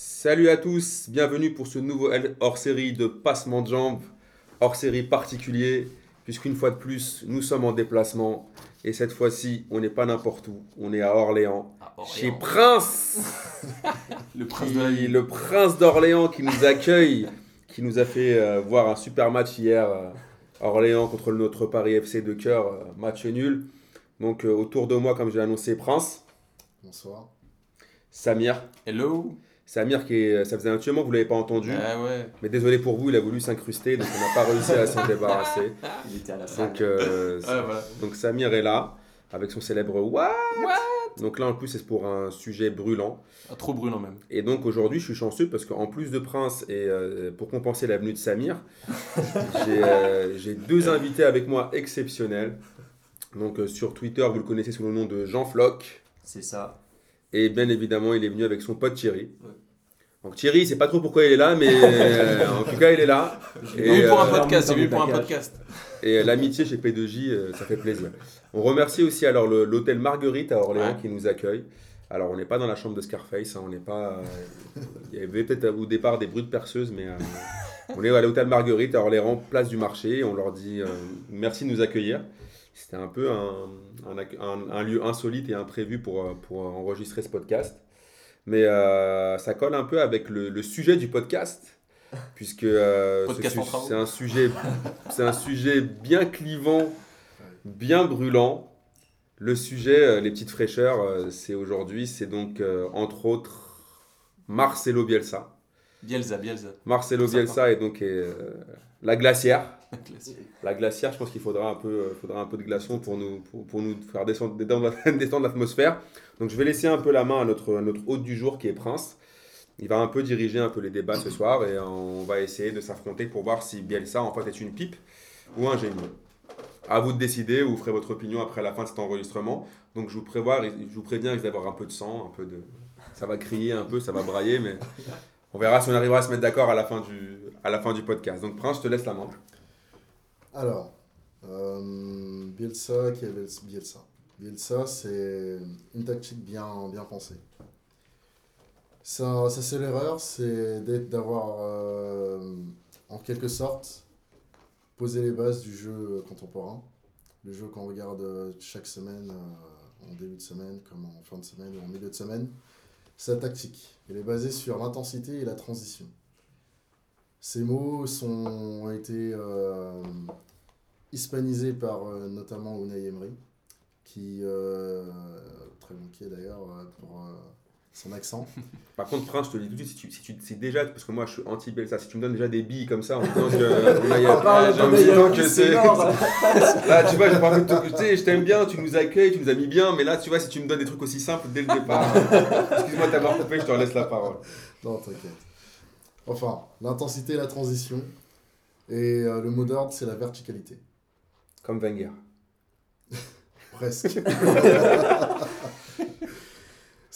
Salut à tous, bienvenue pour ce nouveau hors-série de passement de jambes, hors-série particulier, puisqu'une fois de plus, nous sommes en déplacement. Et cette fois-ci, on n'est pas n'importe où, on est à Orléans, À Orléans. chez Prince, Le prince qui- de la ville. le prince d'Orléans qui nous accueille, qui nous a fait euh, voir un super match hier, euh, Orléans contre le notre Paris FC de cœur, euh, match nul. Donc euh, autour de moi, comme j'ai annoncé, Prince, Bonsoir. Samir, Hello. Samir qui est, ça faisait un petit moment que vous l'avez pas entendu. Ah ouais. Mais désolé pour vous, il a voulu s'incruster, donc on n'a pas réussi à s'en débarrasser. Il était à la salle. Donc, euh, Ah voilà. donc Samir est là, avec son célèbre What? Donc là, en plus, c'est pour un sujet brûlant. Ah, trop brûlant même. Et donc aujourd'hui, je suis chanceux parce qu'en plus de Prince et euh, pour compenser la venue de Samir, j'ai euh, j'ai deux invités avec moi exceptionnels. Donc sur Twitter, vous le connaissez sous le nom de Jean Floch. C'est ça. Et bien évidemment, il est venu avec son pote Thierry. Ouais. Donc Thierry, c'est pas trop pourquoi il est là, mais euh, en tout cas, il est là. Il Et, est venu pour un euh, podcast. Pour un podcast. Et l'amitié chez P2J, euh, ça fait plaisir. On remercie aussi alors l'hôtel Marguerite à Orléans Ouais. qui nous accueille. Alors on n'est pas dans la chambre de Scarface, hein, on n'est pas. euh, il y avait peut-être au départ des bruits de perceuse, mais euh, on est à l'hôtel Marguerite à Orléans, place du marché. On leur dit euh, merci de nous accueillir. C'était un peu un, un lieu insolite et imprévu pour, euh, pour enregistrer ce podcast. Mais euh, ça colle un peu avec le, le sujet du podcast, puisque euh, ce c'est un sujet, un sujet bien clivant, bien brûlant. Le sujet, les petites fraîcheurs, c'est aujourd'hui, c'est donc euh, entre autres Marcelo Bielsa. Bielsa, Bielsa. Marcelo. Bielsa est donc euh, la glacière. La glacière, je pense qu'il faudra un peu, euh, faudra un peu de glaçon pour nous, pour, pour nous faire descendre, détendre l'atmosphère. Donc je vais laisser un peu la main à notre, à notre hôte du jour qui est Prince. Il va un peu diriger un peu les débats ce soir et on va essayer de s'affronter pour voir si Bielsa en fait est une pipe ou un génie. À vous de décider, vous ferez votre opinion après la fin de cet enregistrement. Donc je vous prévois, je vous préviens, il risque d'avoir un peu de sang, un peu de, ça va crier un peu, ça va brailler, mais on verra si on arrivera à se mettre d'accord à la fin du, à la fin du podcast. Donc Prince, je te laisse la main. Alors, euh, Bielsa, qui est Bielsa Bielsa c'est une tactique bien, bien pensée. Ça, ça c'est l'erreur, c'est d'avoir, euh, en quelque sorte, posé les bases du jeu contemporain. Le jeu qu'on regarde chaque semaine, euh, en début de semaine, comme en fin de semaine ou en milieu de semaine. C'est la tactique. Elle est basée sur l'intensité et la transition. Ces mots sont, ont été euh, hispanisés par euh, notamment Unai Emery, qui, euh, très est d'ailleurs pour son accent. Par contre, Prince, je te le dis tout de suite, si tu, si tu si déjà, parce que moi je suis anti-Bielsa, si tu me donnes déjà des billes comme ça en disant que. il y a- On parle en de me disant que c'est. Là, tu vois, j'ai pas envie de te. Tu sais, je t'aime bien, tu nous accueilles, tu nous as mis bien, mais là, tu vois, si tu me donnes des trucs aussi simples dès le départ. Excuse-moi de t'avoir coupé, je te laisse la parole. Non, t'inquiète. Enfin, l'intensité la transition. Et euh, le mot d'ordre, c'est la verticalité. Comme Wenger. Presque.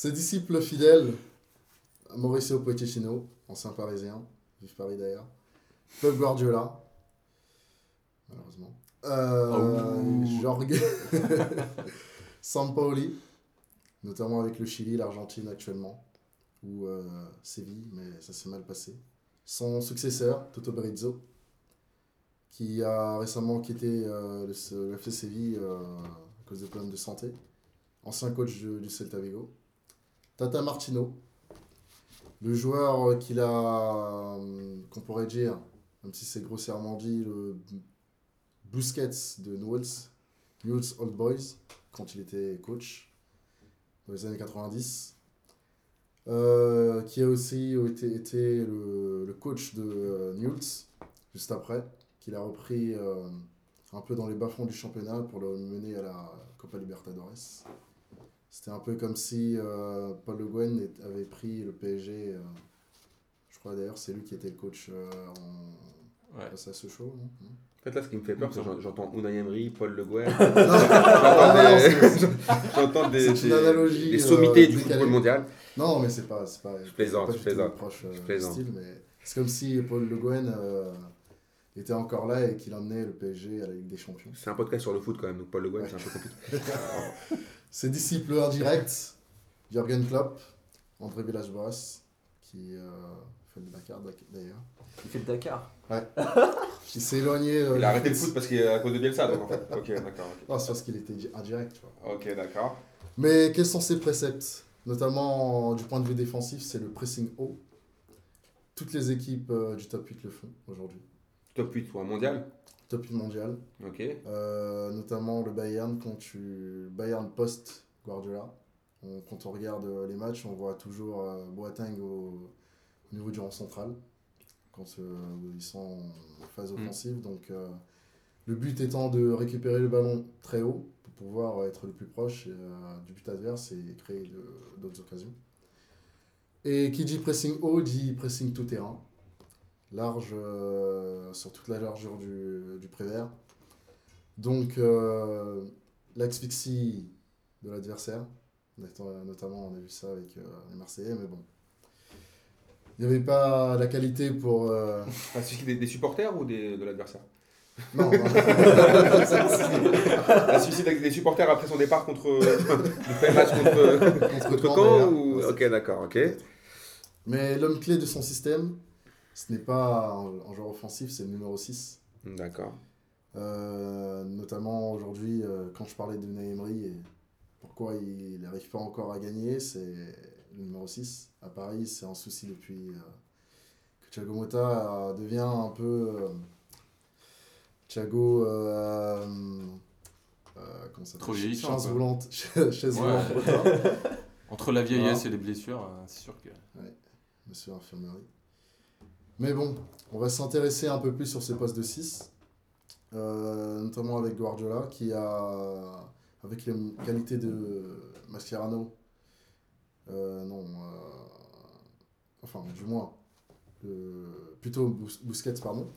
Ses disciples fidèles, Mauricio Pochettino, ancien parisien, vive Paris d'ailleurs, Pep Guardiola, malheureusement, euh, Oh. Jorge Sampaoli, notamment avec le Chili, l'Argentine actuellement, ou euh, Séville, mais ça s'est mal passé. Son successeur, Toto Berizzo, qui a récemment quitté euh, le, le FC Séville euh, à cause de problèmes de santé. Ancien coach du, du Celta Vigo. Tata Martino, le joueur qu'il a, euh, qu'on pourrait dire, même si c'est grossièrement dit, le Busquets de Newell's, Newell's Old Boys, quand il était coach dans les années 90. Euh, qui a aussi été, le, coach de euh, Newell's juste après, qu'il a repris euh, un peu dans les bas-fonds du championnat pour le mener à la Copa Libertadores. C'était un peu comme si euh, Paul Le Guen avait pris le PSG. euh, je crois d'ailleurs c'est lui qui était le coach euh, en Ouais. face à ce show. non? Non En fait, là, ce qui me fait peur, c'est que j'en- j'entends Unai Emery, Paul Le Guen. J'entends des, des, des- des euh, sommités du football mondial. non, mais c'est pas, c'est pas. Je plaisante, pas je plaisante, proche, euh, je plaisante. style, mais c'est comme si Paul Le Guen euh, était encore là et qu'il emmenait le PSG à la Ligue des Champions. C'est un podcast sur le foot quand même, donc Paul Le Guen, c'est un peu compliqué. Ses disciples indirects, Jürgen Klopp, André Villas-Boas, qui euh, fait le Dakar d'ailleurs. Il fait le Dakar. Il s'est éloigné. euh, Il a arrêté le foot. parce qu'il est à cause de Bielsa, donc en fait. Ok, d'accord. Ah, c'est parce qu'il était di- indirect, tu vois. Ok, d'accord. Mais quels sont ses préceptes? Notamment du point de vue défensif, c'est le pressing haut. Toutes les équipes euh, du top 8 le font aujourd'hui. Top 8 ou un mondial Top 8 mondial. Euh, notamment le Bayern, quand tu. Bayern post Guardiola. On- quand on regarde euh, les matchs, on voit toujours euh, Boateng au, au niveau du rang central. Quand ils sont en phase Mm. offensive. Donc, euh, le but étant de récupérer le ballon très haut pour pouvoir être le plus proche euh, du but adverse et créer d'autres occasions. Et qui dit pressing haut dit pressing tout terrain. Large euh, sur toute la largeur du, du prévert. Donc, euh, l'asphyxie de l'adversaire. Notam- Notamment, on a vu ça avec euh, les Marseillais, mais bon. Il n'y avait pas la qualité pour. euh, Ah, des, des supporters ou des, de l'adversaire? Non, La suicide avec des supporters après son départ contre. le match contre, contre Caen, Caen d'ailleurs. ou... Ouais, Ok, d'accord, ok. Mais l'homme clé de son système, ce n'est pas un, un joueur offensif, c'est le numéro 6. D'accord. Euh, notamment aujourd'hui, euh, quand je parlais de Emery et pourquoi il n'arrive pas encore à gagner, c'est le numéro 6. À Paris, c'est un souci depuis euh, que Thiago Motta euh, devient un peu. euh, Thiago. euh, euh, comment ça Trop s'appelle vieillissant, Chaise roulante. Chaise Ouais. roulante. Entre la vieillesse Voilà. et les blessures, c'est sûr que. Monsieur Infirmerie. Mais bon, on va s'intéresser un peu plus sur ces postes de 6, euh, notamment avec Guardiola, qui a, avec les qualités de Mascherano, euh, non, euh, enfin, du moins, plutôt Bus- Busquets, pardon,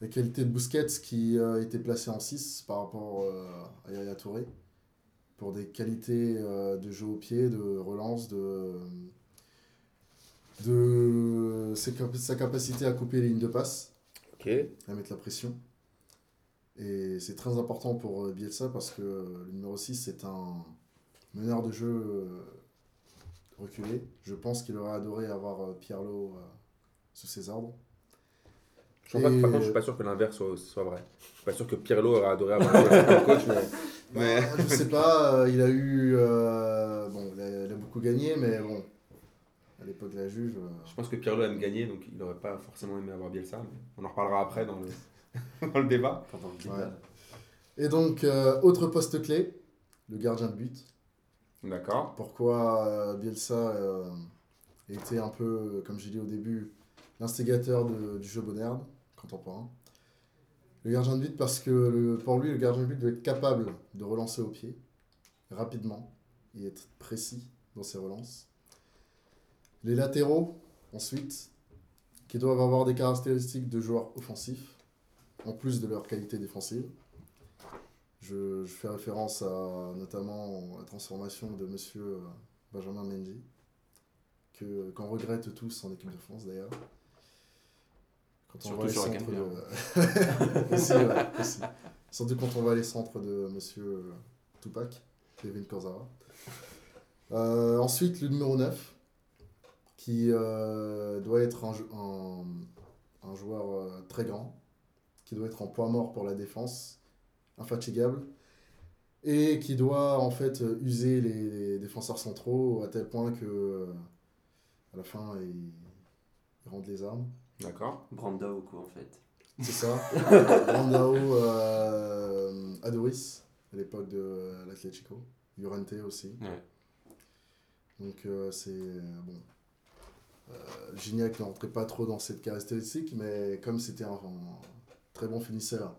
les qualités de Busquets qui euh, était placé en 6 par rapport à Yaya Touré, pour des qualités de jeu au pied, de relance, de de sa capacité à couper les lignes de passe, à mettre la pression. Et c'est très important pour euh, Bielsa parce que le numéro 6, c'est un meneur de jeu euh, reculé. Je pense qu'il aurait adoré avoir euh, Pirlo euh, sous ses ordres. Je pas, Et- par contre, je suis pas sûr que l'inverse soit, soit vrai. Je suis pas sûr que Pirlo aurait adoré avoir un coach, mais. mais... Bah, je sais pas, euh, il a eu. euh, bon, il a, il a beaucoup gagné, mais bon, à l'époque de la Juve. euh, Je pense que Pirlo aime gagner, donc il n'aurait pas forcément aimé avoir Bielsa. mais on en reparlera après dans le, dans le débat. Pendant le Ouais. débat. Et donc, euh, autre poste clé, le gardien de but. D'accord. Pourquoi euh, Bielsa euh, était un peu, comme j'ai dit au début, l'instigateur du jeu moderne contemporain? Le gardien de but parce que le- pour lui, le gardien de but doit être capable de relancer au pied rapidement et être précis dans ses relances. Les latéraux, ensuite, qui doivent avoir des caractéristiques de joueurs offensifs, en plus de leur qualité défensive. Je, je fais référence à notamment la transformation de monsieur euh, Benjamin Mendy, que, qu'on regrette tous en équipe de France d'ailleurs. Quand on Surtout voit les sur la de... aussi, ouais, aussi. Surtout quand on voit les centres de monsieur euh, Tupac, Kevin Kurzawa. Euh, ensuite, le numéro 9, qui euh, doit être un, un, un joueur euh, très grand, qui doit être en point mort pour la défense, infatigable, et qui doit en fait user les, les défenseurs centraux à tel point que euh, à la fin ils, ils rendent les armes. D'accord. Brandao, quoi, en fait. C'est ça. Brandao, euh, Adoris, à l'époque de l'Atlético. Llorente aussi. Ouais. Donc euh, c'est euh, bon. Euh, Gignac ne rentrait pas trop dans cette caractéristique, mais comme c'était un, un très bon finisseur,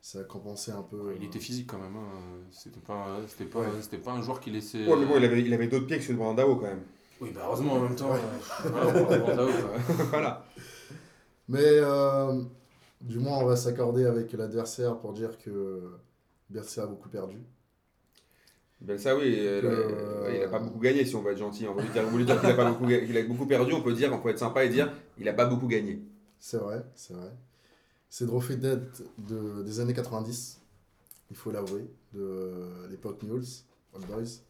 ça a compensé un peu. Il euh, était physique quand même. hein. C'était pas, c'était pas, Ouais. c'était pas un joueur qui laissait. Ouais, mais bon, il avait, il avait d'autres pieds que ceux de Brandao quand même. Oui, bah heureusement en même temps. Ouais. euh, voilà, Brandao. Mais euh, du moins, on va s'accorder avec l'adversaire pour dire que Bercy a beaucoup perdu. Ben ça oui, euh, Euh, il a pas beaucoup gagné si on va être gentil. On va lui dire, qu'il a, pas beaucoup, ga- qu'il a beaucoup perdu, on peut dire, on peut être sympa et dire il a pas beaucoup gagné. C'est vrai, c'est vrai. Ces trophées date de, des années 90, il faut l'avouer, de l'époque Newell's, Old Boys.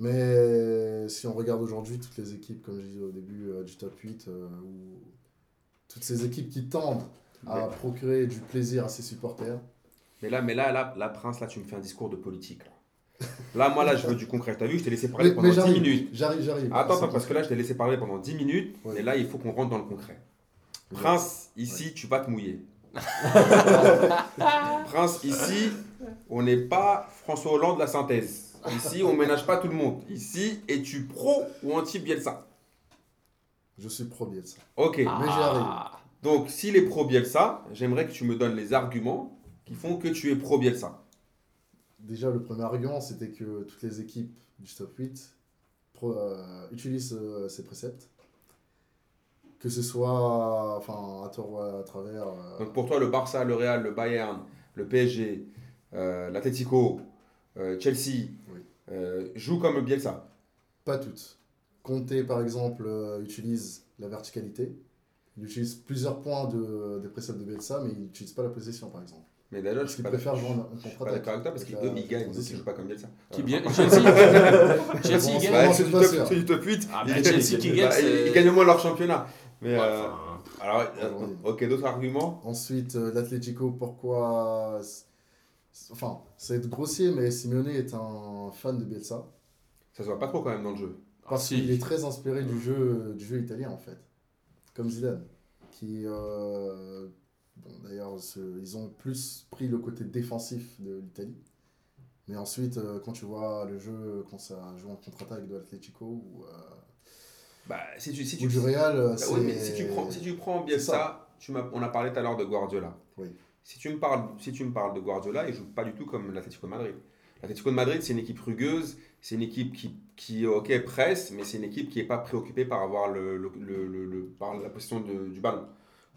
Mais si on regarde aujourd'hui toutes les équipes, comme je disais au début euh, du top 8, euh, ou toutes ces équipes qui tendent à procurer du plaisir à ses supporters, Mais là, mais là, là, là, Prince, là, tu me fais un discours de politique. Là, Là, moi, là, je veux du concret. T'as vu, je t'ai laissé parler mais, pendant mais 10 j'arrive, minutes. j'arrive, j'arrive. Attends, parce que là, je t'ai laissé parler pendant 10 minutes. Ouais. Et là, il faut qu'on rentre dans le concret. Ouais. Prince, ici, tu vas te mouiller. Prince, ici, on n'est pas François Hollande de la synthèse. Ici, on ménage pas tout le monde. Ici, es-tu pro ou anti-Bielsa? Je suis pro Bielsa. Ok. Mais j'y arrive. Donc, s'il est pro Bielsa, j'aimerais que tu me donnes les arguments qui font que tu es pro Bielsa. Déjà, le premier argument, c'était que toutes les équipes du top 8 pro- euh, utilisent euh, ces préceptes. Que ce soit enfin, à tort ou à travers. euh, Donc, pour toi, le Barça, le Real, le Bayern, le PSG, l'Atletico, euh, Chelsea Oui. jouent comme Bielsa. Pas toutes. Conte, par exemple, utilise la verticalité. Il utilise plusieurs points de, des préceptes de Bielsa, mais il n'utilise pas la possession, par exemple. Mais déjà, je Parce suis qu'il pas préfère d'accord. avec toi parce qu'ils avec la eux, ils gagnent, donc ils jouent pas comme Bielsa. Qui bien Chelsea Chelsea Bon, gagne. bah, Non, c'est du top- sûr. c'est du top 8. Ah, ils, Chelsea qui bah, gagne, ils- c'est- ils gagnent moins leur championnat. Mais euh, enfin, alors, euh, Aujourd'hui. ok, d'autres arguments Ensuite, euh, l'Atlético, pourquoi. Enfin, c'est grossier, mais Simeone est un fan de Bielsa. Ça se voit pas trop quand même dans le jeu. Parce si. qu'il est très inspiré du jeu, du jeu italien, en fait. Comme Zidane. Qui. Bon, d'ailleurs, ils ont plus pris le côté défensif de l'Italie. Mais ensuite, euh, quand tu vois le jeu, quand ça joue en contre-attaque de l'Atlético ou, euh, Bah, si tu, si ou tu, du Real, Bah oui, mais si tu prends, si tu prends tu m'as- on a parlé tout à l'heure de Guardiola. Oui. Si tu me parles, si tu me parles de Guardiola, il joue pas du tout comme l'Atlético de Madrid. L'Atlético de Madrid, c'est une équipe rugueuse, c'est une équipe qui, qui, ok, presse, mais c'est une équipe qui n'est pas préoccupée par avoir le, le, le- le- le- par la possession de- du ballon.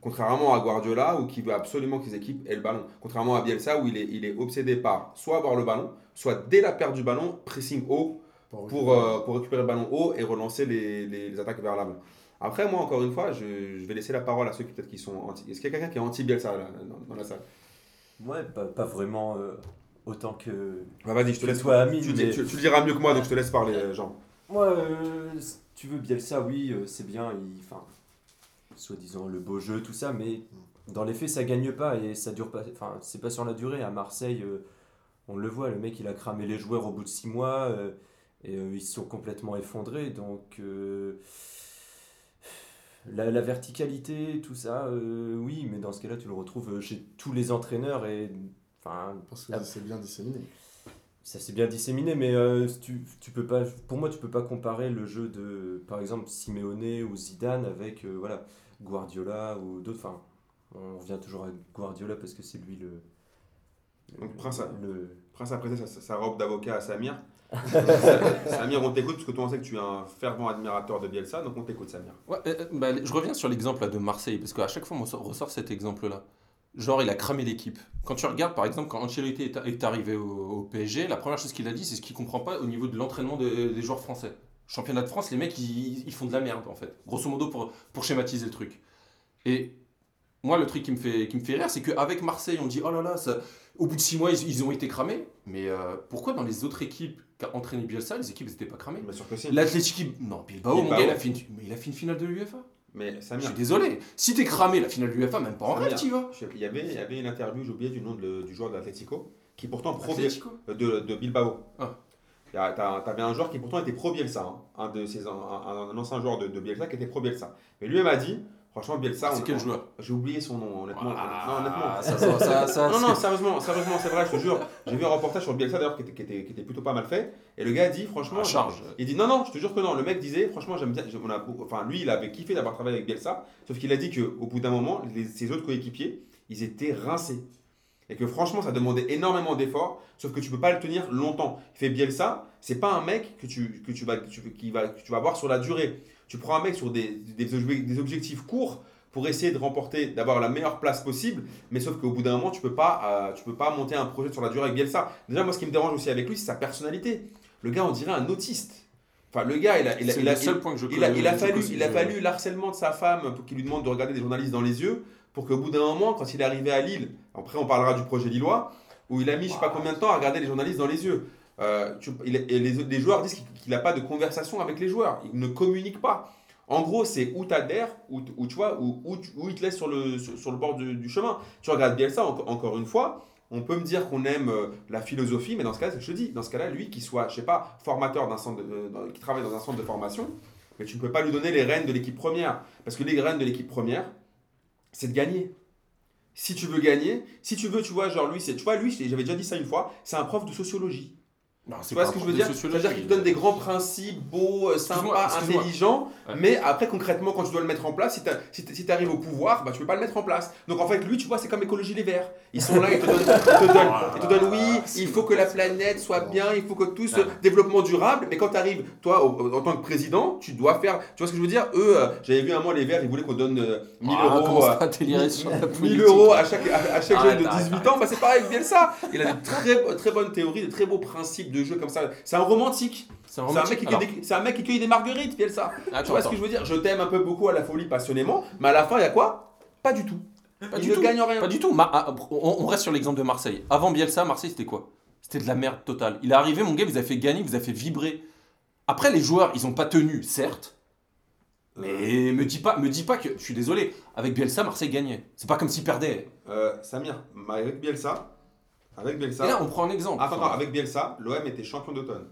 Contrairement à Guardiola, où qui veut absolument que ses équipes aient le ballon. Contrairement à Bielsa, où il est, il est obsédé par soit avoir le ballon, soit dès la perte du ballon, pressing haut, pour- pour, euh, pour récupérer le ballon haut et relancer les, les, les attaques vers l'avant. Après, moi, encore une fois, je, je vais laisser la parole à ceux qui peut-être qui sont anti. Est-ce qu'il y a quelqu'un qui est anti-Bielsa là, dans, dans la salle? Ouais, pas, pas vraiment euh, autant que. bah, Vas-y, je te laisse. toi, Amine, tu, mais- tu- tu le diras mieux que moi, donc je te laisse parler, euh, Jean. Moi, euh, si tu veux Bielsa, oui, euh, c'est bien. Il, soi-disant le beau jeu, tout ça, mais dans les faits, ça gagne pas et ça dure pas. Enfin, c'est pas sur la durée. À Marseille, euh, on le voit, le mec, il a cramé les joueurs au bout de six mois euh, et euh, ils se sont complètement effondrés. Donc, la, la verticalité, tout ça, oui, mais dans ce cas-là, tu le retrouves chez tous les entraîneurs et. Enfin, Parce que c'est bien disséminé. Ça s'est bien disséminé, mais euh, tu, tu peux pas, pour moi, tu peux pas comparer le jeu de, par exemple, Simeone ou Zidane avec euh, voilà, Guardiola ou d'autres. Enfin, on revient toujours à Guardiola parce que c'est lui le. Donc, Prince, le, Prince a prêté sa, sa robe d'avocat à Samir. Samir, on t'écoute parce que toi, on sait que tu es un fervent admirateur de Bielsa, donc on t'écoute, Samir. Ouais, euh, bah, je reviens sur l'exemple de Marseille, parce qu'à chaque fois, on ressort- ressort cet exemple-là. Genre, il a cramé l'équipe. Quand tu regardes, par exemple, quand Ancelotti est, est arrivé au, au PSG, la première chose qu'il a dit, c'est ce qu'il comprend pas au niveau de l'entraînement de- des joueurs français. Championnat de France, les mecs, ils, ils font de la merde, en fait. Grosso modo, pour, pour schématiser le truc. Et moi, le truc qui me fait, qui me fait rire, c'est qu'avec Marseille, on dit, oh là là, ça, au bout de six mois, ils, ils ont été cramés. Mais euh, pourquoi dans les autres équipes qu'a entraîné Bielsa, les équipes n'étaient pas cramées? Bien sûr que si. L'Athletic, non, Bilbao, mon Bilbao. gars, il a fait une, mais il a fait une finale de l'UEFA. Mais Je suis désolé. Si t'es cramé la finale de l'UEFA, même pas en Samir, rêve, tu vas. il y, avait, il y avait une interview, j'ai oublié du nom de- du joueur de l'Atlético, qui pourtant pro. Euh, de, de Bilbao. Ah. A- T'avais un joueur qui pourtant était pro Bielsa, hein. un, de ses, un, un- un ancien joueur de, de Bielsa qui était pro Bielsa. Mais lui m'a dit, franchement Bielsa, C'est quel joueur J'ai oublié son nom, honnêtement. Ah, non, honnêtement. ça, ça, ça, non, non, sérieusement, sérieusement, c'est vrai, je te jure. J'ai vu un reportage sur Bielsa d'ailleurs qui était, qui, était, qui était plutôt pas mal fait. Et le gars a dit, franchement, charge. il dit non, non, je te jure que non. Le mec disait, franchement, j'aime bien. on a enfin, lui, il avait kiffé d'avoir travaillé avec Bielsa. Sauf qu'il a dit qu'au bout d'un moment, les- ses autres coéquipiers, ils étaient rincés. Et que franchement, ça demandait énormément d'efforts. Sauf que tu peux pas le tenir longtemps. Il fait Bielsa, c'est pas un mec que tu, que tu, vas, que tu, qui va, que tu vas voir sur la durée. Tu prends un mec sur des, des, obje- des objectifs courts pour essayer de remporter, d'avoir la meilleure place possible. Mais sauf qu'au bout d'un moment, tu peux pas, euh, tu peux pas monter un projet sur la durée avec Bielsa. Déjà, moi, ce qui me dérange aussi avec lui, c'est sa personnalité. Le gars, on dirait un autiste. Enfin, le gars, il a, il a, il a- il il fallu, il je- fallu l'harcèlement de sa femme pour qu'il lui demande de regarder des journalistes dans les yeux pour qu'au bout d'un moment, quand il est arrivé à Lille, après on parlera du projet lillois, où il a mis je sais pas combien de temps à regarder les journalistes dans les yeux. Euh, et les, joueurs disent qu'il- n'a pas de conversation avec les joueurs. Il ne communique pas. En gros, c'est où t'adhères, ou ou tu vois, où, où il te laisse sur le, bord du, chemin. Tu regardes Bielsa, en- encore une fois, on peut me dire qu'on aime euh, la philosophie, mais dans ce cas-là, je te dis, dans ce cas-là, lui, qui soit, je sais pas, formateur d'un centre, qui travaille dans un centre de formation, mais tu ne peux pas lui donner les rênes de l'équipe première. Parce que les rênes de l'équipe première, c'est de gagner. Si tu veux gagner, si tu veux, tu vois, genre lui, tu vois, lui, j'avais déjà dit ça une fois, c'est un prof de sociologie. Non, Tu vois ce que je veux dire C'est-à-dire qu'il te donne des grands principes beaux, euh, sympas, intelligents, mais après concrètement quand tu dois le mettre en place, si tu si arrives au pouvoir, bah, tu peux pas le mettre en place. Donc en fait lui, tu vois, c'est comme écologie les verts. Ils sont là, ils te donnent, ils te donnent, ils te donnent, oui, il faut que la planète soit bien, il faut que tout ce Ouais. développement durable, mais quand tu arrives, toi, au- en tant que président, tu dois faire, tu vois ce que je veux dire? Eux, euh, j'avais vu un mois les verts, ils voulaient qu'on donne euh, 1000 Ah, euros. euh, à délirer sur la 1000 politique. euros à chaque, à, à chaque Arrête, jeune de arrête, 18 ans, bah c'est pareil avec Bielsa. Il a de très, très bonnes théories, de très beaux principes de jeu comme ça. C'est un romantique. C'est un, mec qui Alors, cueille des- c'est un mec qui cueille des marguerites, Bielsa. Tu attends, vois ce que je veux dire? Je t'aime un peu beaucoup à la folie passionnément, mais à la fin, il y a quoi? Pas du tout. Pas il du ne tout. gagne rien. Pas du tout. Ma- ah, on, reste sur l'exemple de Marseille. Avant Bielsa, Marseille, c'était quoi? C'était de la merde totale. Il est arrivé, mon gars, vous a fait gagner, vous a fait vibrer. Après, les joueurs, ils ont pas tenu, certes. Mais me dis pas, me dis pas que. Je suis désolé. Avec Bielsa, Marseille gagnait. C'est pas comme s'ils perdaient. Euh, Samir, avec Bielsa, avec Bielsa. Et là, on prend un exemple. Attends, attends, avec Bielsa, l'OM était champion d'automne.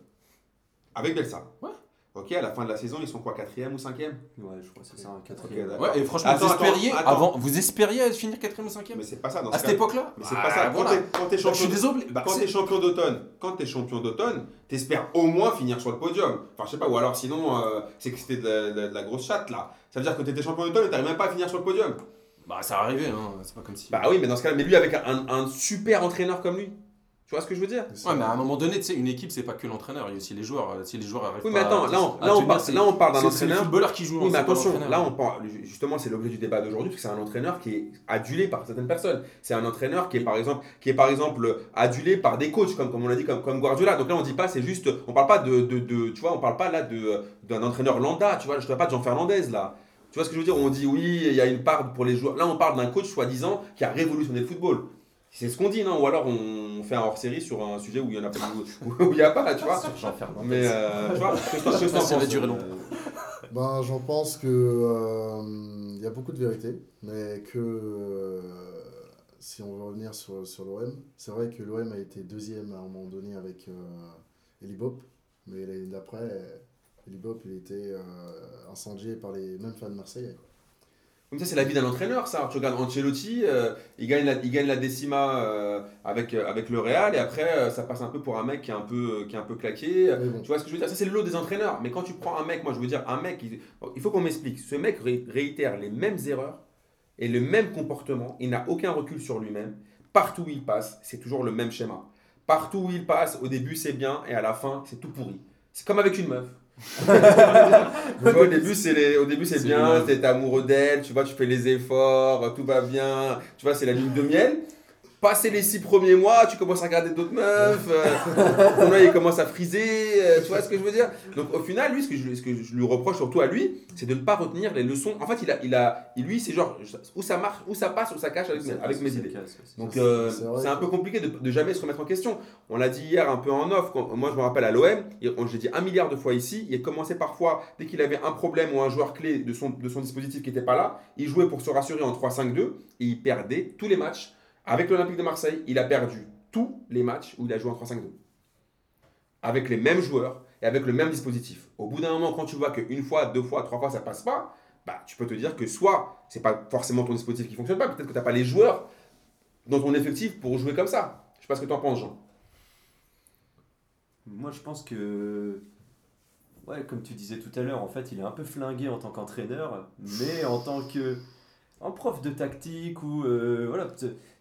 Avec Bielsa. Ouais. Ok, à la fin de la saison, ils sont quoi, quatrième ou cinquième? Ouais, je crois que c'est ça, quatrième. d'accord. Ouais, et franchement, Attends, vous attends, espériez attends. avant, vous espériez finir 4 ou 5 Mais c'est pas ça dans À ce cette époque-là? Mais c'est Ah, pas ça. Voilà. t'es- quand t'es Bah, Je suis champion, désolé. Bah, quand c'est- t'es champion d'automne, quand t'es champion d'automne, t'espères au moins finir sur le podium. Enfin, je sais pas, ou alors sinon, euh, c'est que c'était de, de la grosse chatte là. Ça veut dire que t'étais champion d'automne et t'arrives même pas à finir sur le podium. Bah, ça arrivait, hein. C'est pas comme si. Bah oui, mais dans ce cas-là, mais lui avec un, un super entraîneur comme lui. Tu vois ce que je veux dire? Ouais, mais à un moment donné, tu sais, une équipe, c'est pas que l'entraîneur, il y a aussi les joueurs. Euh, Si les joueurs arrivent Oui, pas mais attends, à- là on, là on parle, là on parle d'un c'est- C'est les entraîneur. footballeurs qui jouent. Oui, mais pas attention, là on parle, justement, c'est l'objet du débat d'aujourd'hui, parce que c'est un entraîneur qui est adulé par certaines personnes. C'est un entraîneur qui est par exemple, qui est par exemple adulé par des coachs, comme, comme on l'a dit, comme, comme Guardiola. Donc là, on dit pas, c'est juste, on parle pas de, de, de- tu vois, on parle pas là d'un entraîneur lambda, tu vois, je ne pas de Jean Fernandez là. Tu vois ce que je veux dire On dit oui, il y a une part pour les joueurs. Là, on parle d'un coach soi-disant qui a révolutionné le football. C'est ce qu'on dit, non? Ou alors on fait un hors-série sur un sujet où il y en a pas, où où il y a pas, tu vois? Jean Fernandez. Mais euh, tu vois, que- Ça va durer longtemps. Ben, j'en pense que euh, il y a beaucoup de vérité, mais que euh, si on veut revenir sur, sur l'OM, c'est vrai que l'OM a été deuxième à un moment donné avec euh, Elibop, mais l'année d'après, Elibop il était euh, incendié par les mêmes fans de Marseille. Comme ça, c'est la vie d'un entraîneur, ça. Tu regardes Ancelotti, euh, il, gagne la, il gagne la décima euh, avec, euh, avec le Real, et après, ça passe un peu pour un mec qui est un peu, qui est un peu claqué. Bon, Tu vois ce que je veux dire? Ça, c'est le lot des entraîneurs. Mais quand tu prends un mec, moi, je veux dire, un mec, il, il faut qu'on m'explique. Ce mec ré- réitère les mêmes erreurs et le même comportement. Il n'a aucun recul sur lui-même. Partout où il passe, c'est toujours le même schéma. Partout où il passe, au début, c'est bien, et à la fin, c'est tout pourri. C'est comme avec une meuf. Vois, au début, c'est les- au début, c'est bien, t'es amoureux d'elle, tu vois, tu fais les efforts, tout va bien, tu vois, c'est la lune de miel. Passé les six premiers mois, tu commences à regarder d'autres meufs, euh, il commence à friser, euh, tu vois ce que je veux dire? Donc au final, lui, ce que, je, ce que je lui reproche surtout à lui, c'est de ne pas retenir les leçons. En fait, il a, il a, lui, c'est genre, où ça marche, où ça passe, où ça cache avec, mes- avec mes idées. Donc euh, C'est un peu compliqué de, de jamais se remettre en question. On l'a dit hier un peu en off. quand- moi je me rappelle à l'OM, j'ai dit un milliard de fois ici. Il commençait parfois dès qu'il avait un problème ou un joueur clé de son, de son dispositif qui n'était pas là, il jouait pour se rassurer en 3-5-2 et il perdait tous les matchs. Avec l'Olympique de Marseille, il a perdu tous les matchs où il a joué en 3-5-2. Avec les mêmes joueurs et avec le même dispositif. Au bout d'un moment, quand tu vois qu'une fois, deux fois, trois fois ça passe pas, bah, tu peux te dire que soit c'est pas forcément ton dispositif qui fonctionne pas, peut-être que tu n'as pas les joueurs dans ton effectif pour jouer comme ça. Je sais pas ce que tu en penses, Jean. Moi, je pense que. Ouais, comme tu disais tout à l'heure, en fait, il est un peu flingué en tant qu'entraîneur, mais en tant que. Un prof de tactique ou. euh, voilà,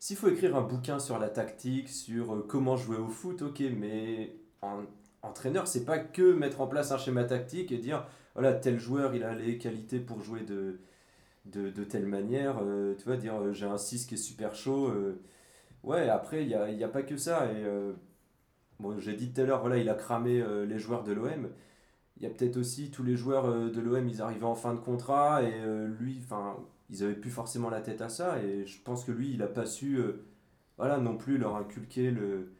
s'il faut écrire un bouquin sur la tactique, sur euh, comment jouer au foot, ok, mais en entraîneur, c'est pas que mettre en place un schéma tactique et dire voilà, tel joueur, il a les qualités pour jouer de, telle manière. euh, tu vois, dire j'ai un 6 qui est super chaud. ouais, après, il n'y a, a pas que ça. Et. Bon, j'ai dit tout à l'heure, voilà, il a cramé les joueurs de l'OM. Il y a peut-être aussi tous les joueurs de l'OM, ils arrivaient en fin de contrat et lui, enfin, ils avaient plus forcément la tête à ça. Et je pense que lui, il n'a pas su, euh, voilà, non plus leur inculquer le,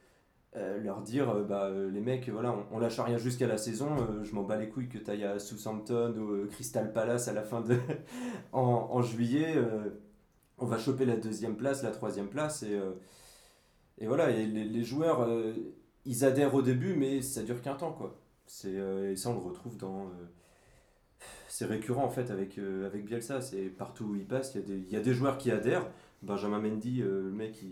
euh, leur dire euh, bah, les mecs, voilà, on, on lâche rien jusqu'à la saison, je m'en bats les couilles que tu ailles à Southampton ou Crystal Palace à la fin de. en, en juillet, on va choper la deuxième place, la troisième place, et, et voilà, et les, les joueurs, ils adhèrent au début, mais ça dure qu'un temps, quoi. C'est, et ça, on le retrouve dans. C'est récurrent en fait avec, euh, avec Bielsa, c'est partout où il passe, il y, a des, y a des joueurs qui adhèrent. Benjamin Mendy, euh, le mec,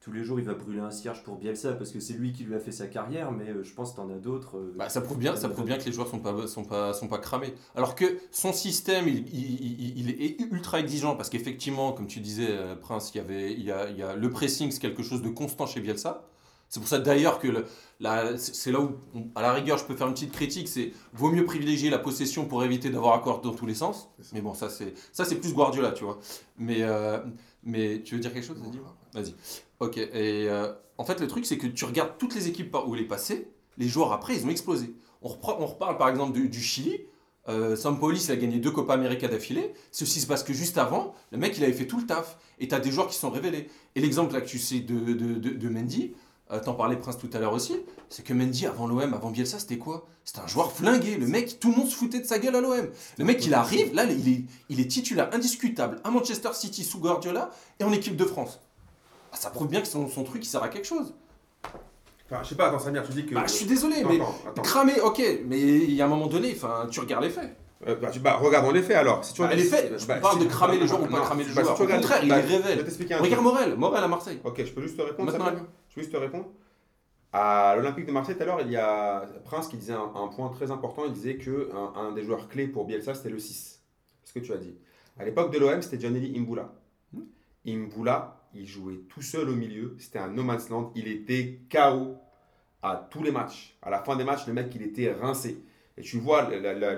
tous les jours il va brûler un cierge pour Bielsa parce que c'est lui qui lui a fait sa carrière, mais euh, je pense que t'en as d'autres. Bah, ça prouve bien, ça prouve bien que les joueurs sont pas, sont pas, sont pas cramés. Alors que son système, il, est ultra exigeant parce qu'effectivement, comme tu disais, Prince, il y avait, il y a le pressing, c'est quelque chose de constant chez Bielsa. C'est pour ça d'ailleurs que le- c'est là où, on- à la rigueur, je peux faire une petite critique, c'est vaut mieux privilégier la possession pour éviter d'avoir accord dans tous les sens. Mais bon, ça c'est, ça c'est plus Guardiola, tu vois. Mais, euh, mais tu veux dire quelque chose, Vas-y. Ok, et euh, en fait, le truc, c'est que tu regardes toutes les équipes où il est passé, les joueurs après, ils ont explosé. On, reprend- on reparle par exemple du, du Chili. Euh, Sampaoli, il a gagné deux Copa América d'affilée. Ceci se passe que juste avant, le mec, il avait fait tout le taf. Et tu as des joueurs qui sont révélés. Et l'exemple là que tu sais de, de, de, de Mendy, euh, t'en parlais Prince tout à l'heure aussi, c'est que Mendy, avant l'OM, avant Bielsa, c'était quoi? C'était un joueur flingué. Le mec, tout le monde se foutait de sa gueule à l'OM. Le mec, il arrive, là, il est, il est titulaire indiscutable à Manchester City sous Guardiola et en équipe de France. Ah, ça prouve bien que son, son truc, il sert à quelque chose. Enfin, je sais pas, attends, Samir, tu dis que. Bah, je suis désolé, mais attends, attends. cramer, ok, mais il y a un moment donné, enfin, tu regardes les faits. Euh, bah, bah, regardons les faits alors. Si tu Bah, les faits, je parle si- de cramer les joueurs ou pas cramer les bah, si joueurs. tu Au regardes- contraire, il bah, les révèle. Regarde. Morel, Morel à Marseille. Ok, je peux juste te répondre. Maintenant, Je peux juste te répondre. À l'Olympique de Marseille, tout à l'heure, il y a Prince qui disait un, un point très important. Il disait que un, un des joueurs clés pour Bielsa, c'était le 6. C'est ce que tu as dit. À l'époque de l'OM, c'était Gianelli Imbula. Hmm. Imbula, il jouait tout seul au milieu. C'était un no man's land. Il était KO à tous les matchs. À la fin des matchs, le mec, il était rincé. Et tu vois, la, la- la-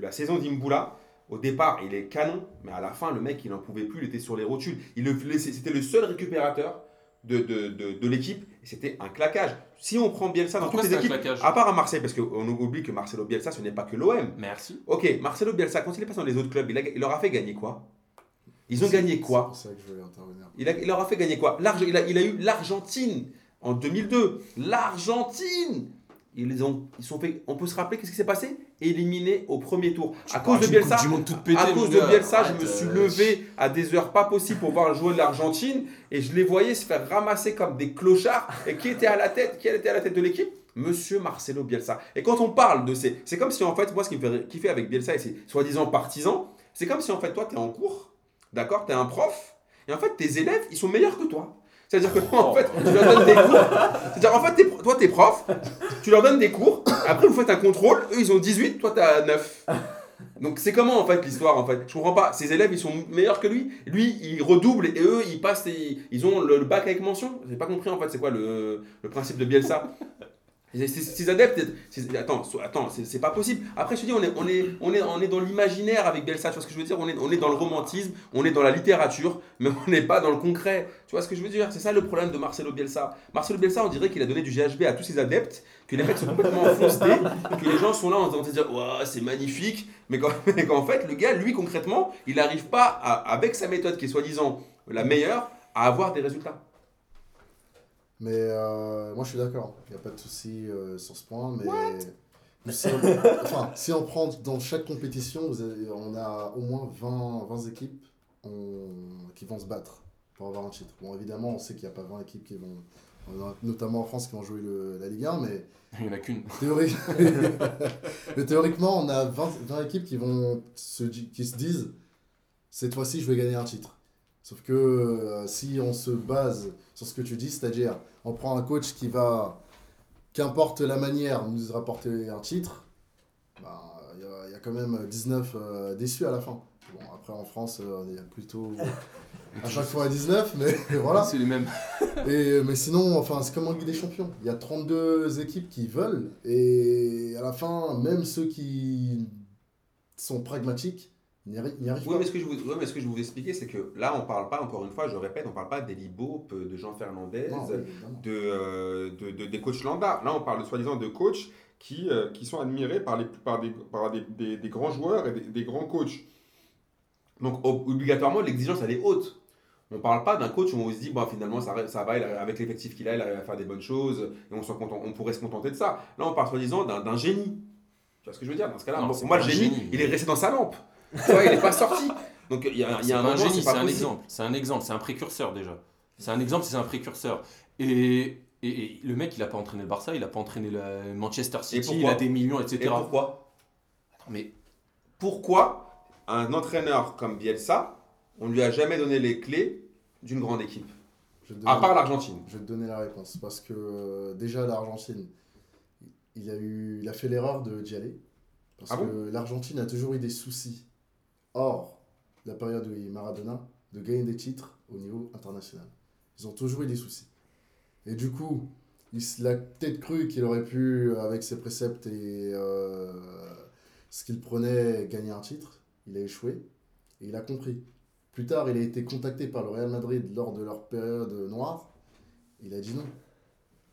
la saison d'Imbula, au départ, il est canon, mais à la fin, le mec, il n'en pouvait plus, il était sur les rotules. Il le laissait- C'était le seul récupérateur de, de, de, de l'équipe, et c'était un claquage. Si on prend Bielsa dans Pourquoi toutes les c'est un équipes, claquage? à part à Marseille, parce qu'on oublie que Marcelo Bielsa, ce n'est pas que l'OM. Merci. Ok, Marcelo Bielsa, quand il est passé dans les autres clubs, il, a- il leur a fait gagner quoi? Ils ont gagné C'est quoi pour ça que je voulais intervenir. il, a- il leur a fait gagner quoi? L'arge- il, a, il a eu l'Argentine en 2002. L'Argentine ils ont, ils sont fait, On peut se rappeler qu'est-ce qui s'est passé? Éliminé au premier tour. À cause de Bielsa, à cause de. Bielsa, je me suis euh, levé à des heures pas possibles pour voir jouer l'Argentine et je les voyais se faire ramasser comme des clochards. Et qui était à la tête Qui était à la tête de l'équipe? Monsieur Marcelo Bielsa. Et quand on parle de ces, c'est comme si en fait, moi, ce qui me fait kiffer avec Bielsa et ses soi-disant partisans, c'est comme si en fait, toi, tu es en cours, d'accord, tu es un prof, et en fait, tes élèves, ils sont meilleurs que toi. C'est-à-dire que toi, en fait, tu leur donnes des cours. C'est-à-dire, en fait, toi, t'es prof, tu leur donnes des cours, après, vous faites un contrôle, eux, ils ont 18, toi, t'as 9. Donc, c'est comment, en fait, l'histoire, en fait? Je comprends pas. Ses élèves, ils sont meilleurs que lui. Lui, il redouble, et eux, ils passent, et ils ont le, le bac avec mention. J'ai pas compris, en fait, c'est quoi le, le principe de Bielsa? Ces, adeptes, attends, attends, c'est pas possible. Après, je te dis, on est, on est, on est, on est dans l'imaginaire avec Bielsa, tu vois ce que je veux dire? On est, on est dans le romantisme, on est dans la littérature, mais on n'est pas dans le concret. Tu vois ce que je veux dire? C'est ça le problème de Marcelo Bielsa. Marcelo Bielsa, on dirait qu'il a donné du GHB à tous ses adeptes, que les mecs sont complètement frustrés, que les gens sont là en train de dire, ouais, c'est magnifique, mais qu'en fait, le gars, lui, concrètement, il n'arrive pas, avec sa méthode qui est soi-disant la meilleure, à avoir des résultats. Mais euh, moi, je suis d'accord. Il n'y a pas de souci euh, sur ce point. Mais si on, enfin, si on prend dans chaque compétition, vous avez- on a au moins 20, 20 équipes on- qui vont se battre pour avoir un titre. Bon, évidemment, on sait qu'il n'y a pas 20 équipes qui vont, notamment en France, qui vont jouer le- la Ligue 1, mais Il n'y en a qu'une. Théorie- Mais théoriquement, on a 20, 20 équipes qui, vont se, qui se disent cette fois-ci, je vais gagner un titre. Sauf que euh, si on se base sur ce que tu dis, c'est-à-dire on prend un coach qui va, qu'importe la manière, nous rapporter un titre, ben, il y, a- il y a quand même 19 euh, déçus à la fin. Bon, après en France, euh, il y a plutôt à chaque fois 19, mais voilà. C'est les mêmes. Et, mais sinon, enfin, c'est comme en Ligue des Champions. Il y a 32 équipes qui veulent. Et à la fin, même ceux qui sont pragmatiques n'y arri- n'y arrivent Oui, pas. mais ce que je vous, ouais, mais ce que je vous expliquer, c'est que là, on parle pas, encore une fois, je répète, on parle pas d'Eli Bope, de Jean Fernandez, Non, oui, évidemment. de, euh, de, de- des coachs lambda. Là, on parle soi-disant de coachs qui, euh, qui sont admirés par, les, par, des, par des, des- des grands joueurs et des, des grands coachs. Donc, ob- obligatoirement, l'exigence, elle est haute. On parle pas d'un coach où on se dit, bon, finalement, ça, ça va, avec l'effectif qu'il a, il arrive à faire des bonnes choses, et on, content- on pourrait se contenter de ça. Là, on parle soi-disant d'un d'un génie. Tu vois ce que je veux dire? Dans ce cas-là, moi, le génie. il est resté dans sa lampe. Tu vois, il n'est pas sorti. Donc, il y a, il y C'est a un un génie, c'est un exemple. C'est un exemple, c'est un précurseur déjà. C'est un exemple, c'est un précurseur. Et, et- et le mec, il a pas entraîné le Barça, il a pas entraîné le Manchester City, il a des millions, etc. Et pourquoi Attends, mais Pourquoi un entraîneur comme Bielsa, on lui a jamais donné les clés d'une grande équipe À part l'Argentine? Je vais te donner la réponse. Parce que euh, déjà, l'Argentine, il a, eu, il a fait l'erreur de d'y aller. Parce Ah bon? que l'Argentine a toujours eu des soucis, hors la période où il Maradona, de gagner des titres au niveau international. Ils ont toujours eu des soucis. Et du coup, il s- a peut-être cru qu'il aurait pu, avec ses préceptes et euh, ce qu'il prenait, gagner un titre. Il a échoué. Et il a compris. Plus tard, il a été contacté par le Real Madrid lors de leur période noire. Il a dit non.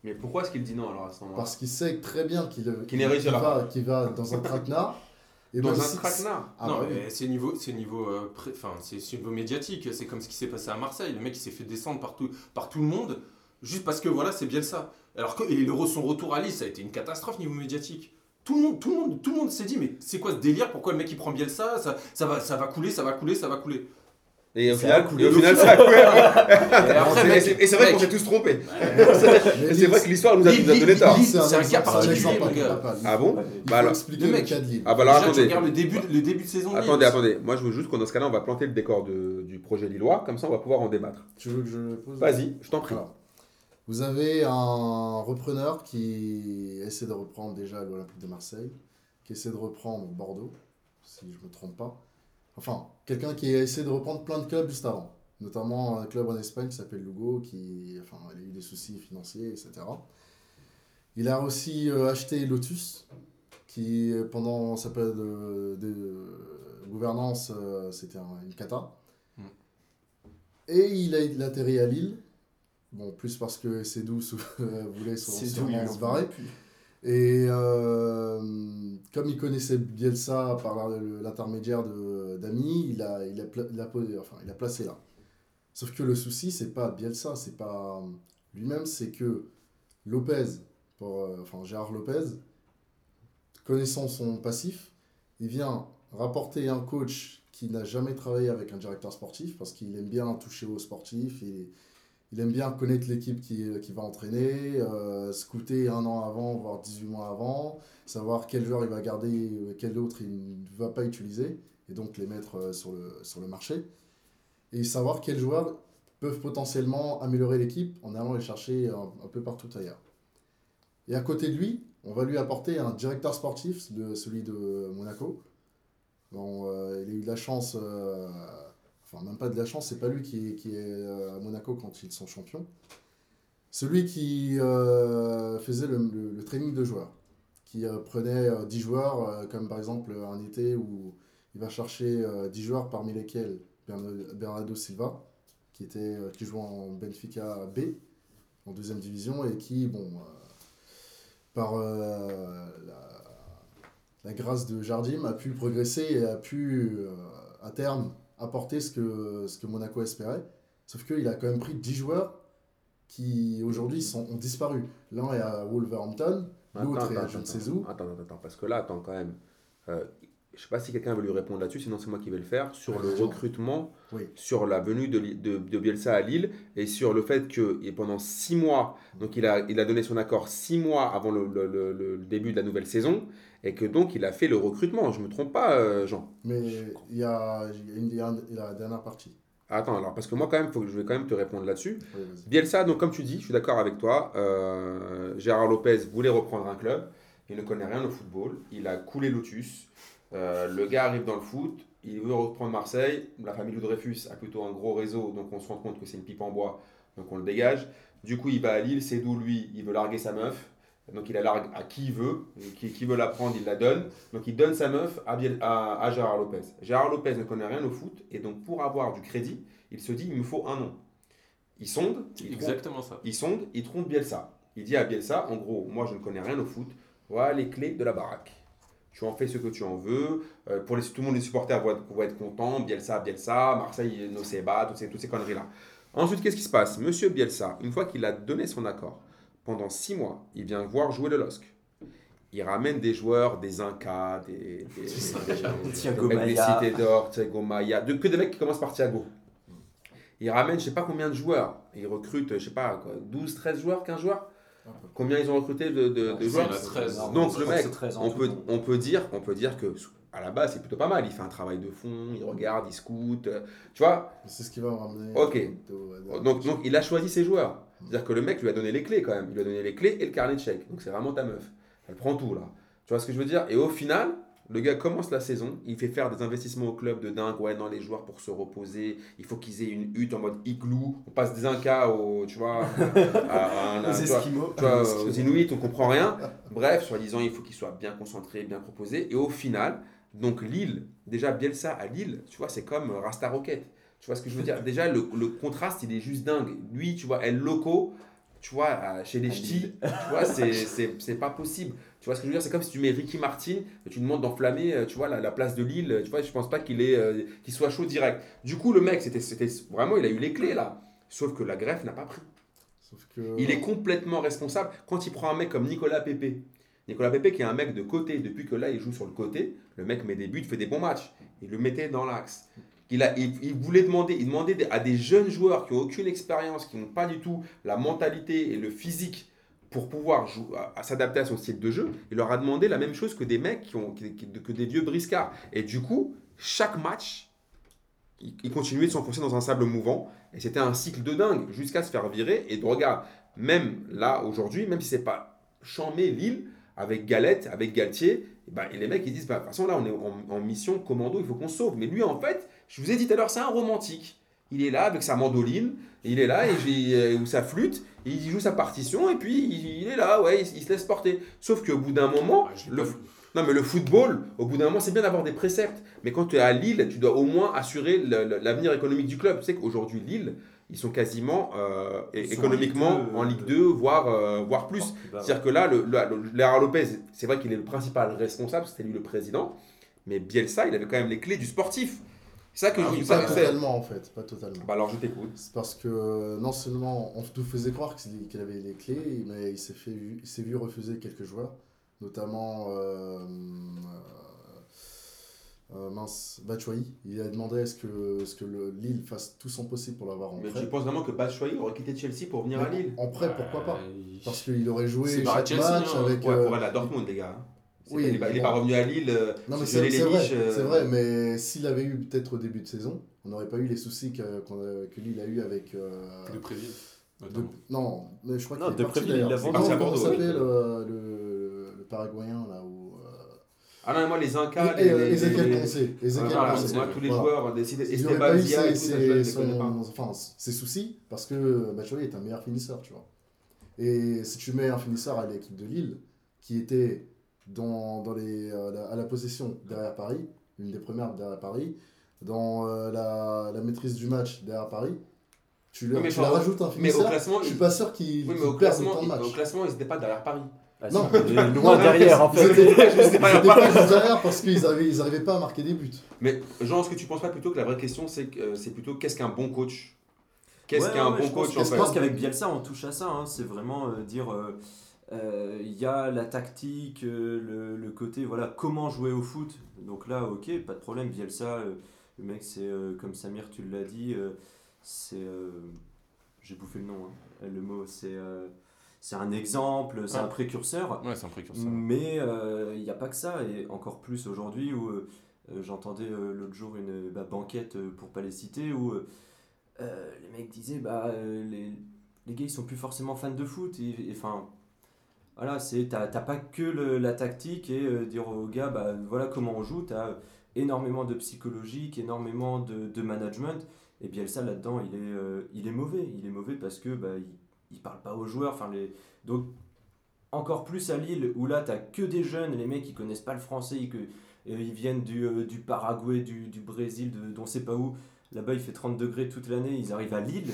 Mais pourquoi est-ce qu'il dit non alors à ce moment-là? Parce qu'il sait très bien qu'il réussira va, qu'il va dans un traquenard. Et Dans un traquenard. Ah non, bah oui. mais c'est niveau, c'est niveau, euh, pré- enfin, c'est c'est niveau médiatique. C'est comme ce qui s'est passé à Marseille. Le mec, il s'est fait descendre par tout, par tout le monde, juste parce que voilà, c'est bien ça. Alors que et le, son retour à Lille, ça a été une catastrophe niveau médiatique. Tout le monde, tout le monde, tout le monde s'est dit, mais c'est quoi ce délire? Pourquoi le mec il prend Bielsa? Ça, ça va, ça va couler, ça va couler, ça va couler. Et au final, et au final, ça a coulé. Et c'est- vrai qu'on s'est tous trompés. C'est vrai que l'histoire nous a, Lille, nous a donné. Lille, c'est un cas particulier, Ah bon Bah alors- expliquer Le mec-. Ah bah alors attendez. regardes le début, le début de saison. de Attendez, attendez. Moi, je veux juste qu'on dans ce cas-là, on va planter le décor de- du projet lillois. Comme ça, on va pouvoir en débattre. Tu veux que je pose? Vas-y, je t'en prie. Alors, vous avez un repreneur qui essaie de reprendre déjà l'Olympique de Marseille, qui essaie de reprendre Bordeaux, si je ne me trompe pas. Enfin, quelqu'un qui a essayé de reprendre plein de clubs juste avant, notamment un club en Espagne qui s'appelle Lugo, qui enfin, a eu des soucis financiers, etc. Il a aussi euh, acheté Lotus, qui euh, pendant sa période de, de gouvernance, euh, c'était un- une cata. Mm. Et il a il a atterri à Lille, bon, plus parce que Cédou voulait son- se barrer. Et euh, comme il connaissait Bielsa par l'intermédiaire d'amis, il a, il, a il, a, enfin, il a placé là. Sauf que le souci, c'est pas Bielsa, c'est pas lui-même, c'est que Lopez, pour, euh, enfin Gérard Lopez, connaissant son passif, il vient rapporter un coach qui n'a jamais travaillé avec un directeur sportif parce qu'il aime bien toucher aux sportifs, il, il aime bien connaître l'équipe qui, qui va entraîner, euh, scouter un an avant, voire 18 mois avant, savoir quel joueur il va garder, euh, quel autre il ne va pas utiliser, et donc les mettre euh, sur le, sur le marché, et savoir quels joueurs peuvent potentiellement améliorer l'équipe en allant les chercher un, peu partout ailleurs. Et à côté de lui, on va lui apporter un directeur sportif, de, celui de Monaco. Bon, euh, il a eu de la chance, euh, enfin même pas de la chance, c'est pas lui qui est, qui est euh, à Monaco quand ils sont champions. Celui qui euh, faisait le, le- training de joueurs, qui euh, prenait euh, 10 joueurs, comme par exemple un été où il va chercher euh, 10 joueurs parmi lesquels Bernardo, Silva, qui, était, qui jouait en Benfica B, en deuxième division, et qui, bon, par la, grâce de Jardim, a pu progresser et a pu, à terme, apporter ce que, ce que Monaco espérait. Sauf qu'il a quand même pris 10 joueurs qui, aujourd'hui, ont disparu. L'un est à Wolverhampton, l'autre est à je ne sais où. Attends, attends, attends, parce que là, attends quand même. Euh, je sais pas si quelqu'un veut lui répondre là-dessus, sinon c'est moi qui vais le faire. Sur le recrutement, Oui. sur la venue de, de, de Bielsa à Lille et sur le fait que et pendant six mois, donc il a, il a donné son accord six mois avant le, le- le- le début de la nouvelle saison et que donc il a fait le recrutement. Je me trompe pas, euh, Jean Mais il y a, il y la dernière partie. Attends, alors, parce que moi, quand même, faut que je vais quand même te répondre là-dessus. Oui. Bielsa, donc comme tu dis, je suis d'accord avec toi. euh, Gérard Lopez voulait reprendre un club. Il ne connaît rien au football. Il a coulé Lotus. Euh, le gars arrive dans le foot. Il veut reprendre Marseille. La famille Dreyfus a plutôt un gros réseau. Donc on se rend compte que c'est une pipe en bois. Donc on le dégage. Du coup, il va à Lille. C'est d'où lui, il veut larguer sa meuf. Donc il la largue à qui il veut. Qui, qui veut la prendre, il la donne. Donc il donne sa meuf à, à, à Gérard Lopez. Gérard Lopez ne connaît rien au foot. Et donc pour avoir du crédit, il se dit il me faut un nom. Il sonde. Il exactement ça. il sonde, il trompe Bielsa. Il dit à Bielsa, en gros, moi je ne connais rien au foot, voilà les clés de la baraque. Tu en fais ce que tu en veux. Euh, pour les, tout le monde, les supporters vont être, vont être contents. Bielsa, Bielsa, Marseille, Noceba, toutes ces, toutes ces conneries-là. Ensuite, qu'est-ce qui se passe? Monsieur Bielsa, une fois qu'il a donné son accord, pendant six mois, il vient voir jouer le LOSC. Il ramène des joueurs, des Incas, des, des, des- Thiago d'Or, Thiago Maia, de- que des mecs qui commencent par Thiago. Il ramène je sais pas combien de joueurs. Il recrute, je sais pas, quoi, 12, 13 joueurs, 15 joueurs. Combien ils ont recruté de, de- de C'est joueurs la 13. Donc le mec, c'est 13 en on peut, on, peut dire, on peut dire que à la base c'est plutôt pas mal. Il fait un travail de fond, il regarde, il scoute. euh, Tu vois C'est ce qui va me ramener. Ok. donc, donc il a choisi ses joueurs. C'est-à-dire que le mec lui a donné les clés quand même. Il lui a donné les clés et le carnet de chèques. Donc c'est vraiment ta meuf. Elle prend tout là. Tu vois ce que je veux dire? Et au final, le gars commence la saison. Il fait faire des investissements au club de dingue. Ouais, dans les joueurs pour se reposer. Il faut qu'ils aient une hutte en mode igloo. On passe des Incas au, tu vois, à, à un- Aux tu vois, Esquimaux. tu vois, aux Inuits, on comprend rien. Bref, soi-disant, il faut qu'il soit bien concentré, bien proposé. Et au final, donc Lille, déjà Bielsa à Lille, tu vois, c'est comme Rasta Rocket. Tu vois ce que je veux dire? Déjà, le, le contraste, il est juste dingue. Lui, tu vois, El Loco, tu vois, chez les ch'tis, tu vois, c'est- pas possible. Tu vois ce que je veux dire? C'est comme si tu mets Ricky Martin, tu demandes d'enflammer, euh, tu vois, la, la place de Lille. Tu vois, je pense pas qu'il est, euh, qu'il soit chaud direct. Du coup, le mec, c'était vraiment, il a eu les clés là. Sauf que la greffe n'a pas pris. Sauf que. Il est complètement responsable quand il prend un mec comme Nicolas Pepe. Nicolas Pepe qui est un mec de côté, depuis que là il joue sur le côté, le mec met des buts, fait des bons matchs. Il le mettait dans l'axe. Il, voulait demander, il demandait à des jeunes joueurs qui n'ont aucune expérience, qui n'ont pas du tout la mentalité et le physique pour pouvoir s'adapter à son style de jeu. Il leur a demandé la même chose que des mecs que des vieux briscards. Et du coup, chaque match, il, continuait de s'enfoncer dans un sable mouvant. Et c'était un cycle de dingue jusqu'à se faire virer. Et de regarde, même là, aujourd'hui, même si c'est pas chambé Lille, avec Galette, avec Galtier, ben, et les mecs ils disent, bah, de toute façon là on est en, en mission commando, il faut qu'on sauve. Mais lui en fait, je vous ai dit tout à l'heure, c'est un romantique. Il est là avec sa mandoline, il est là et j'ai- euh, ou sa flûte, et il joue sa partition et puis il, il est là, ouais, il, il se laisse porter. Sauf qu'au bout d'un moment, Ah, le, non, mais le football, au bout d'un moment, c'est bien d'avoir des préceptes. Mais quand tu es à Lille, tu dois au moins assurer l'avenir économique du club. Tu sais qu'aujourd'hui, Lille, ils sont quasiment euh, Ils sont économiquement en Ligue deux, en euh, Ligue 2, voire, euh, voire plus. Bas, ouais. C'est-à-dire que là, le, le, le- Léa Lopez, c'est vrai qu'il est le principal responsable, c'était lui le président. Mais Bielsa, il avait quand même les clés du sportif. C'est ça que Ah je oui, dis. Pas totalement en fait, pas totalement. Bah alors je t'écoute. C'est parce que non seulement on nous faisait croire qu'il avait les clés, mais il s'est fait vu- il s'est vu refuser quelques joueurs, notamment euh, euh, euh, mince Batshuayi. Il a demandé à ce que, ce que le Lille fasse tout son possible pour l'avoir en Mais prêt. tu penses vraiment que Batshuayi aurait quitté Chelsea pour venir à Lille? En prêt, pourquoi pas? Parce qu'il aurait joué chaque Chelsea, match hein. avec. Ouais, euh, pour aller à Dortmund, les gars. Oui, pas- il n'est pas, pas revenu à Lille. euh, Non mais c'est vrai, euh, c'est vrai, mais s'il avait eu peut-être au début de saison, on n'aurait pas eu les soucis que, qu'on a- que Lille a eu avec. euh, De Préville. de- non, mais je crois qu'il est De parti Préville, d'ailleurs. comment- oui. euh, le, le Paraguayen là où, euh, Ah non, moi les Incas, et, les, euh, les- Ezequiel les- Voilà, Poncé. moi tous les Voilà. joueurs S'il n'y aurait pas eu et ses, enfin, ses soucis, parce que Batshuayi est un meilleur finisseur, tu vois. Et si tu mets un finisseur à l'équipe de Lille, qui était dans, dans les, euh, la- à la possession derrière Paris, une des premières derrière Paris, dans euh, la, la maîtrise du match derrière Paris, tu, le, Oui, mais tu leur rajoutes un Mais au classement, je suis pas sûr qu'ils oui, mais au classement, matchs. au classement, ils n'étaient pas derrière Paris. Ah, Non. loin Non, derrière en Ils fait. Je ils pas, étaient pas- derrière parce qu'ils n'arrivaient pas à marquer des buts. Mais Jean, est-ce que tu penses pas plutôt que la vraie question, c'est euh, c'est plutôt qu'est-ce qu'un bon coach? Qu'est-ce Ouais, qu'un ouais, bon je pense- coach en Je fait? pense qu'avec Bielsa, on touche à ça. hein. C'est vraiment euh, dire euh, il y a la tactique, euh, le, le côté voilà comment jouer au foot. Donc là, ok, pas de problème. Bielsa, euh, le mec, c'est euh, comme Samir, tu l'as dit, euh, c'est. euh, J'ai bouffé le nom, hein. le mot, c'est. euh, c'est un exemple, c'est Ouais. un précurseur. Ouais, c'est un précurseur. Mais euh, il n'y a pas que ça, et encore plus aujourd'hui où euh, euh, j'entendais euh, l'autre jour une bah, banquette, euh, pour pas les citer, où euh, euh, les mecs disaient bah, euh, les, les gars ils sont plus forcément fans de foot. Et, enfin, voilà, c'est t'as t'as pas que le- la tactique et euh, dire aux gars bah, voilà comment on joue, t'as énormément de psychologique, énormément de, de management. Et Bielsa là-dedans, il, est, euh, il est mauvais. Il est mauvais parce que bah, il, parle pas aux joueurs. Les... Donc, encore plus à Lille, où là, tu que des jeunes, les mecs, ils connaissent pas le français, ils, que- euh, viennent du, du Paraguay, du, du Brésil, de, d'on sait pas où. Là-bas, il fait 30 degrés toute l'année, ils arrivent à Lille.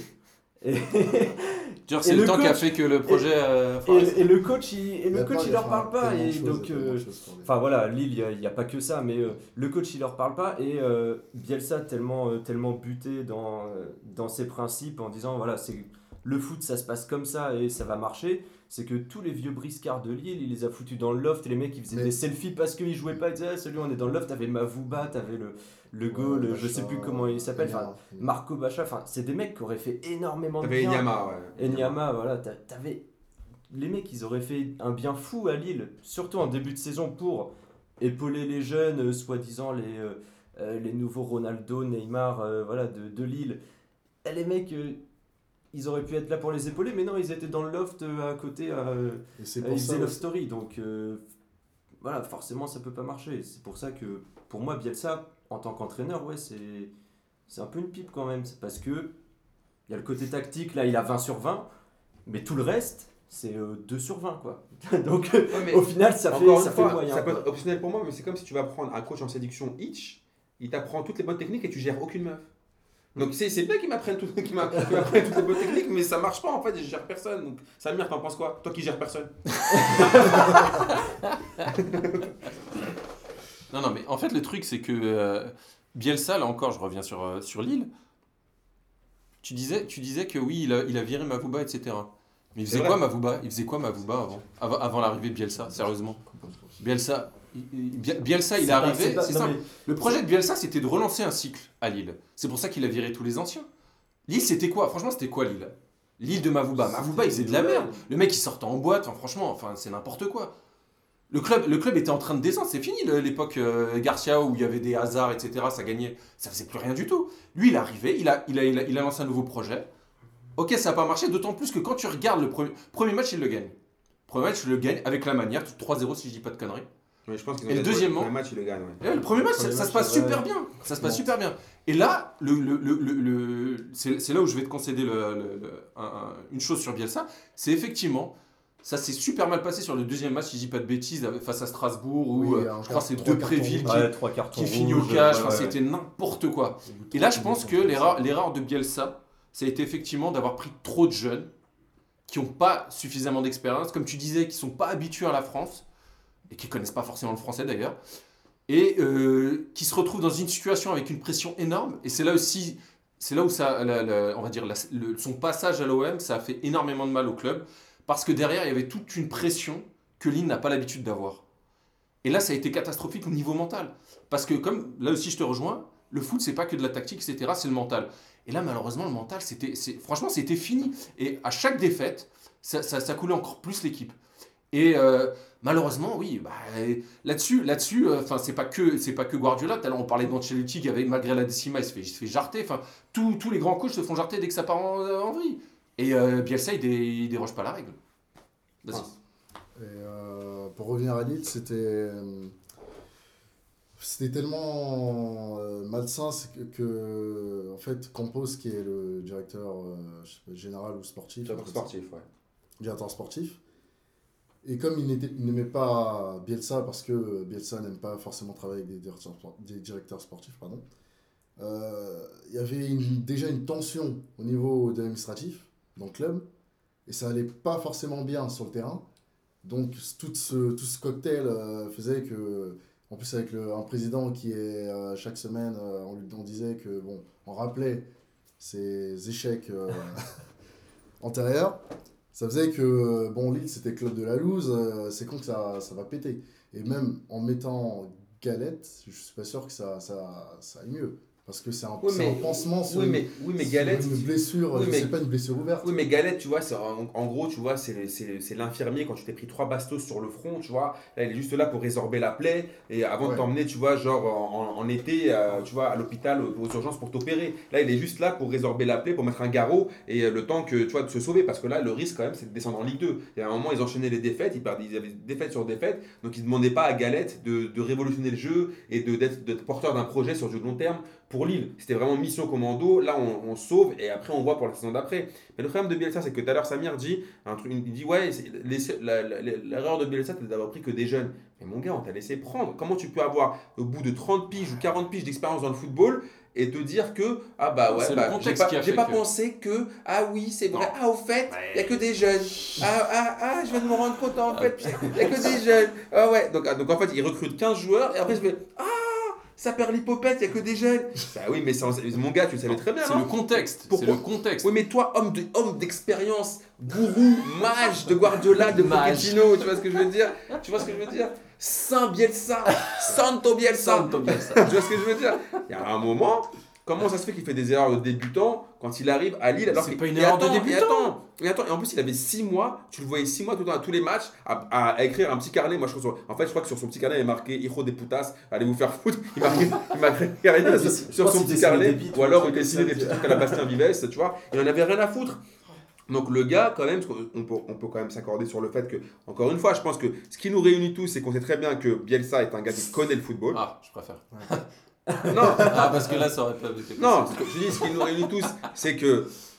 Et, Genre, c'est le, le temps qui a coach- fait que le projet. euh, et, et le coach, il, et le coach, il leur parle pas. Et donc, euh. Enfin voilà, Lille, il n'y a, pas que ça, mais euh, le coach il leur parle pas et euh, Bielsa tellement, euh, tellement buté dans, euh, dans ses principes en disant voilà, c'est le foot ça se passe comme ça et ça va marcher, c'est que tous les vieux briscards de Lille, il les a foutus dans le loft et les mecs ils faisaient Mais- des selfies parce qu'ils jouaient pas, ils disaient ah, celui on est dans le loft, t'avais Mavouba, t'avais le, le goal, Ouais, je sais Bacha, plus comment il s'appelle, enfin. Marco Bacha, enfin c'est des mecs qui auraient fait énormément de T'avais bien. Enyama, ouais. Enyama, voilà, t'a- t'avais. Les mecs, ils auraient fait un bien fou à Lille, surtout en début de saison pour épauler les jeunes, euh, soi-disant les, euh, euh, les nouveaux Ronaldo, Neymar, euh, voilà, de, de Lille. Et les mecs, ils auraient pu être là pour les épauler, mais non, ils étaient dans le loft euh, à côté, Et c'est pour ils ça faisaient Love. Story, donc euh, voilà, forcément, ça peut pas marcher. C'est pour ça que, pour moi, Bielsa, en tant qu'entraîneur, ouais, c'est c'est un peu une pipe quand même. C'est parce que il y a le côté tactique, là, il a 20 sur 20, mais tout le reste, c'est euh, 2 sur 20, quoi. donc, Ouais, au final, ça fait, ça fait moyen. ça peut être optionnel pour moi, mais c'est comme si tu vas prendre un coach en séduction Hitch, il t'apprend toutes les bonnes techniques et tu gères aucune meuf. Donc c'est c'est bien qu'il m'apprenne tout- qu'il m'a- qu'il m'apprenne toutes les bonnes techniques, mais ça marche pas en fait, et je gère personne. Donc Samir, t'en penses quoi? Toi qui gères personne. Non, non, mais en fait, le truc, c'est que euh, Bielsa, là encore, je reviens sur, euh, sur Lille. Tu disais, tu disais que oui, il a, il a viré Mavouba, etc. Mais il faisait quoi Mavouba? Il faisait quoi Mavouba avant? Avant, avant l'arrivée de Bielsa, sérieusement? Bielsa, Bielsa, il est arrivé, pas- non, mais- Le projet de Bielsa, c'était de relancer un cycle à Lille. C'est pour ça qu'il a viré tous les anciens. Lille, c'était quoi? Franchement, c'était quoi Lille? Lille de Mavouba. Mavouba, il faisait de la merde. Le mec, il sortait en boîte. Enfin, franchement, enfin, c'est n'importe quoi. Le club, le club était en train de descendre. C'est fini l'époque euh, Garcia où il y avait des hasards, etc. Ça gagnait. Ça faisait plus rien du tout. Lui, il est arrivé. Il a, il a, il a, il a lancé un nouveau projet. Ok, ça n'a pas marché. D'autant plus que quand tu regardes le premier, premier match, il le gagne. Premier match, il le gagne avec la manière. 3-0 si je dis pas de conneries. Mais je pense qu'ils Et gagné deuxièmement- le match, il le gagne. Ouais. Ouais, le premier match, Premier ça, se passe super bien. Ça se passe Bon. super bien. Et là, le, le, le, le- le- c'est c'est là où je vais te concéder le- le- le- un- un- une chose sur Bielsa. C'est effectivement, ça s'est super mal passé sur le deuxième match, si je dis pas de bêtises, face à Strasbourg, où Oui, euh, un je crois que c'est Depréville qui, Ouais, qui finit au cash. ouais, Enfin, ouais. C'était n'importe quoi. Et là, je pense que l'erreur l'erreur de Bielsa, ça a été effectivement d'avoir pris trop de jeunes qui n'ont pas suffisamment d'expérience, comme tu disais, qui sont pas habitués à la France, et qui connaissent pas forcément le français d'ailleurs, et euh, qui se retrouvent dans une situation avec une pression énorme. Et c'est là aussi, c'est là où ça, on va dire, son passage à l'OM, ça a fait énormément de mal au club, parce que derrière, il y avait toute une pression que Lille n'a pas l'habitude d'avoir. Et là, ça a été catastrophique au niveau mental. Parce que, comme là aussi, je te rejoins, le foot, c'est pas que de la tactique, etc., c'est le mental. Et là, malheureusement, le mental, c'était, franchement, c'était fini. Et à chaque défaite, ça coulait encore plus l'équipe. Et euh, malheureusement, oui, bah, là-dessus, là-dessus, euh, enfin, c'est pas que, c'est pas que Guardiola. Tout à l'heure, on parlait d'Ancelotti qui avait, malgré la décima, il se fait, il se fait jarter. Enfin, tous, tous les grands coachs se font jarter dès que ça part en, en vrille. Et euh, Bielsa, il, dé- il déroge pas la règle. Vas-y. Et euh, pour revenir à Lille, c'était euh, c'était tellement euh, malsain que, que, en fait Campos qui est le directeur euh, je sais pas, général ou sportif, Directeur sportif, ouais. directeur sportif, et comme il n'aimait pas Bielsa parce que Bielsa n'aime pas forcément travailler avec des directeurs, spor- des directeurs sportifs, pardon. euh, il y avait une- déjà une tension au niveau de l'administratif dans le club et ça allait pas forcément bien sur le terrain. Donc tout ce, tout ce cocktail euh, faisait que, en plus avec le, un président qui est euh, chaque semaine, on, lui- on disait que, bon, on rappelait ses échecs antérieurs, ça faisait que, bon, c'était club de la loose, euh, c'est con que ça, ça va péter. Et même en mettant Galette, je suis pas sûr que ça, ça, ça aille mieux. Parce que c'est un, Oui, c'est mais- un pansement sur, Oui, une- mais, oui, mais Galette, une blessure, oui, je mais- sais pas, une blessure ouverte. Oui, mais Galette, tu vois, en, en gros, tu vois, c'est l'infirmier quand tu t'es pris trois bastos sur le front, tu vois. Là, il est juste là pour résorber la plaie et avant de t'emmener, tu vois, genre en, en- en été, euh, tu vois, à l'hôpital, aux, aux urgences pour t'opérer. Là, il est juste là pour résorber la plaie, pour mettre un garrot et euh, le temps que, tu vois, de se sauver parce que là, le risque quand même, c'est de descendre en Ligue 2. Et à un moment, ils enchaînaient les défaites, ils, perdaient, ils avaient défaite sur défaite, donc ils demandaient pas à Galette de, de révolutionner le jeu et d'être porteur d'un projet sur du long terme pour Lille, c'était vraiment mission commando. Là, on, on sauve et après, on voit pour la saison d'après. Mais le problème de Bielsa, c'est que tout à l'heure, Samir dit, un truc, il dit Ouais, l'erreur de Bielsa, c'est d'avoir pris que des jeunes. Mais mon gars, on t'a laissé prendre. Comment tu peux avoir, au bout de 30 piges ou 40 piges d'expérience dans le football, et te dire que, ah bah ouais, bah, j'ai pas, j'ai pas que- pensé que, ah oui, c'est vrai, Non. ah au fait, il y a que des jeunes. Ah, ah, ah, je viens de me rendre compte en Ah, fait, il y a que des jeunes. Ah ouais, donc, ah, donc en fait, il recrute 15 joueurs et après, je fais, ah, ça perd l'hypopète, il y a que des jeunes. Bah oui, mais c'est- mon gars, tu le savais très bien. C'est hein. le contexte. C'est Pourquoi le contexte. Oui, mais toi, homme de- homme d'expérience, gourou, mage de Guardiola, de. Pochettino, tu vois ce que je veux dire? Tu vois ce que je veux dire? Saint Bielsa, Santo Bielsa. Santo Bielsa. tu vois ce que je veux dire? Il y a un moment, comment ça se fait qu'il fait des erreurs de débutant quand il arrive à Lille alors C'est qu'il- pas une et erreur de attends, et débutant. attends, et attends, et en plus il avait 6 mois, tu le voyais 6 mois tout le temps à tous les matchs à, à- à écrire un petit carnet. Moi je crois sur- en fait je crois que sur son petit carnet il est marqué Hijo de putas, allez vous faire foutre. Il marquait, il marquait rien mais sur, sur son petit carnet ou alors il dessinait des petits tu trucs à la Bastien Vives, tu vois. Il en avait rien à foutre. Donc le gars, quand même, on peut, on peut quand même s'accorder sur le fait que, encore une fois, je pense que ce qui nous réunit tous, c'est qu'on sait très bien que Bielsa est un gars qui connaît le football. Ah, je préfère. Non, Ah, parce que là, ça aurait pas été possible. non, ce que je dis, ce qui nous réunit tous, c'est que.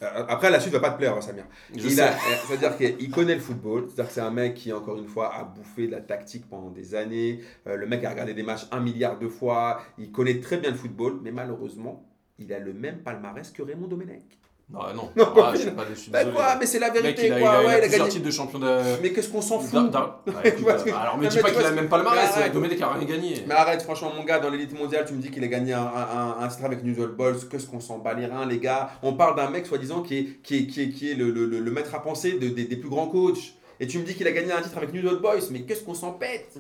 euh, après, la suite va pas te plaire, hein, Samir. Je Il a- euh, C'est-à-dire qu'il connaît le football. C'est-à-dire que c'est un mec qui, encore une fois, a bouffé de la tactique pendant des années. Euh, le mec a regardé des matchs un milliard de fois. Il connaît très bien le football, mais malheureusement, il a le même palmarès que Raymond Domenech. Non, non. Non, Ah, je suis pas déçu. Bah quoi Mais c'est la mec, vérité, il a, quoi. il a ouais, il a plusieurs gagné. titres de champion de. Mais qu'est-ce qu'on s'en fout Bah, écoute, Alors, me dis mais pas qu'il a même pas le palmarès. arrête. Domenech a rien gagné. Mais arrête, franchement, mon gars, dans l'élite mondiale, tu me dis qu'il a gagné un, un, un, un titre avec New Old Boys. Qu'est-ce qu'on s'en bat les reins, les gars? On parle d'un mec, soi-disant, qui est, qui est, qui est, qui est le, le, le, le maître à penser de- des, des plus grands coachs. Et tu me dis qu'il a gagné un titre avec New Old Boys. Mais qu'est-ce qu'on s'en pète?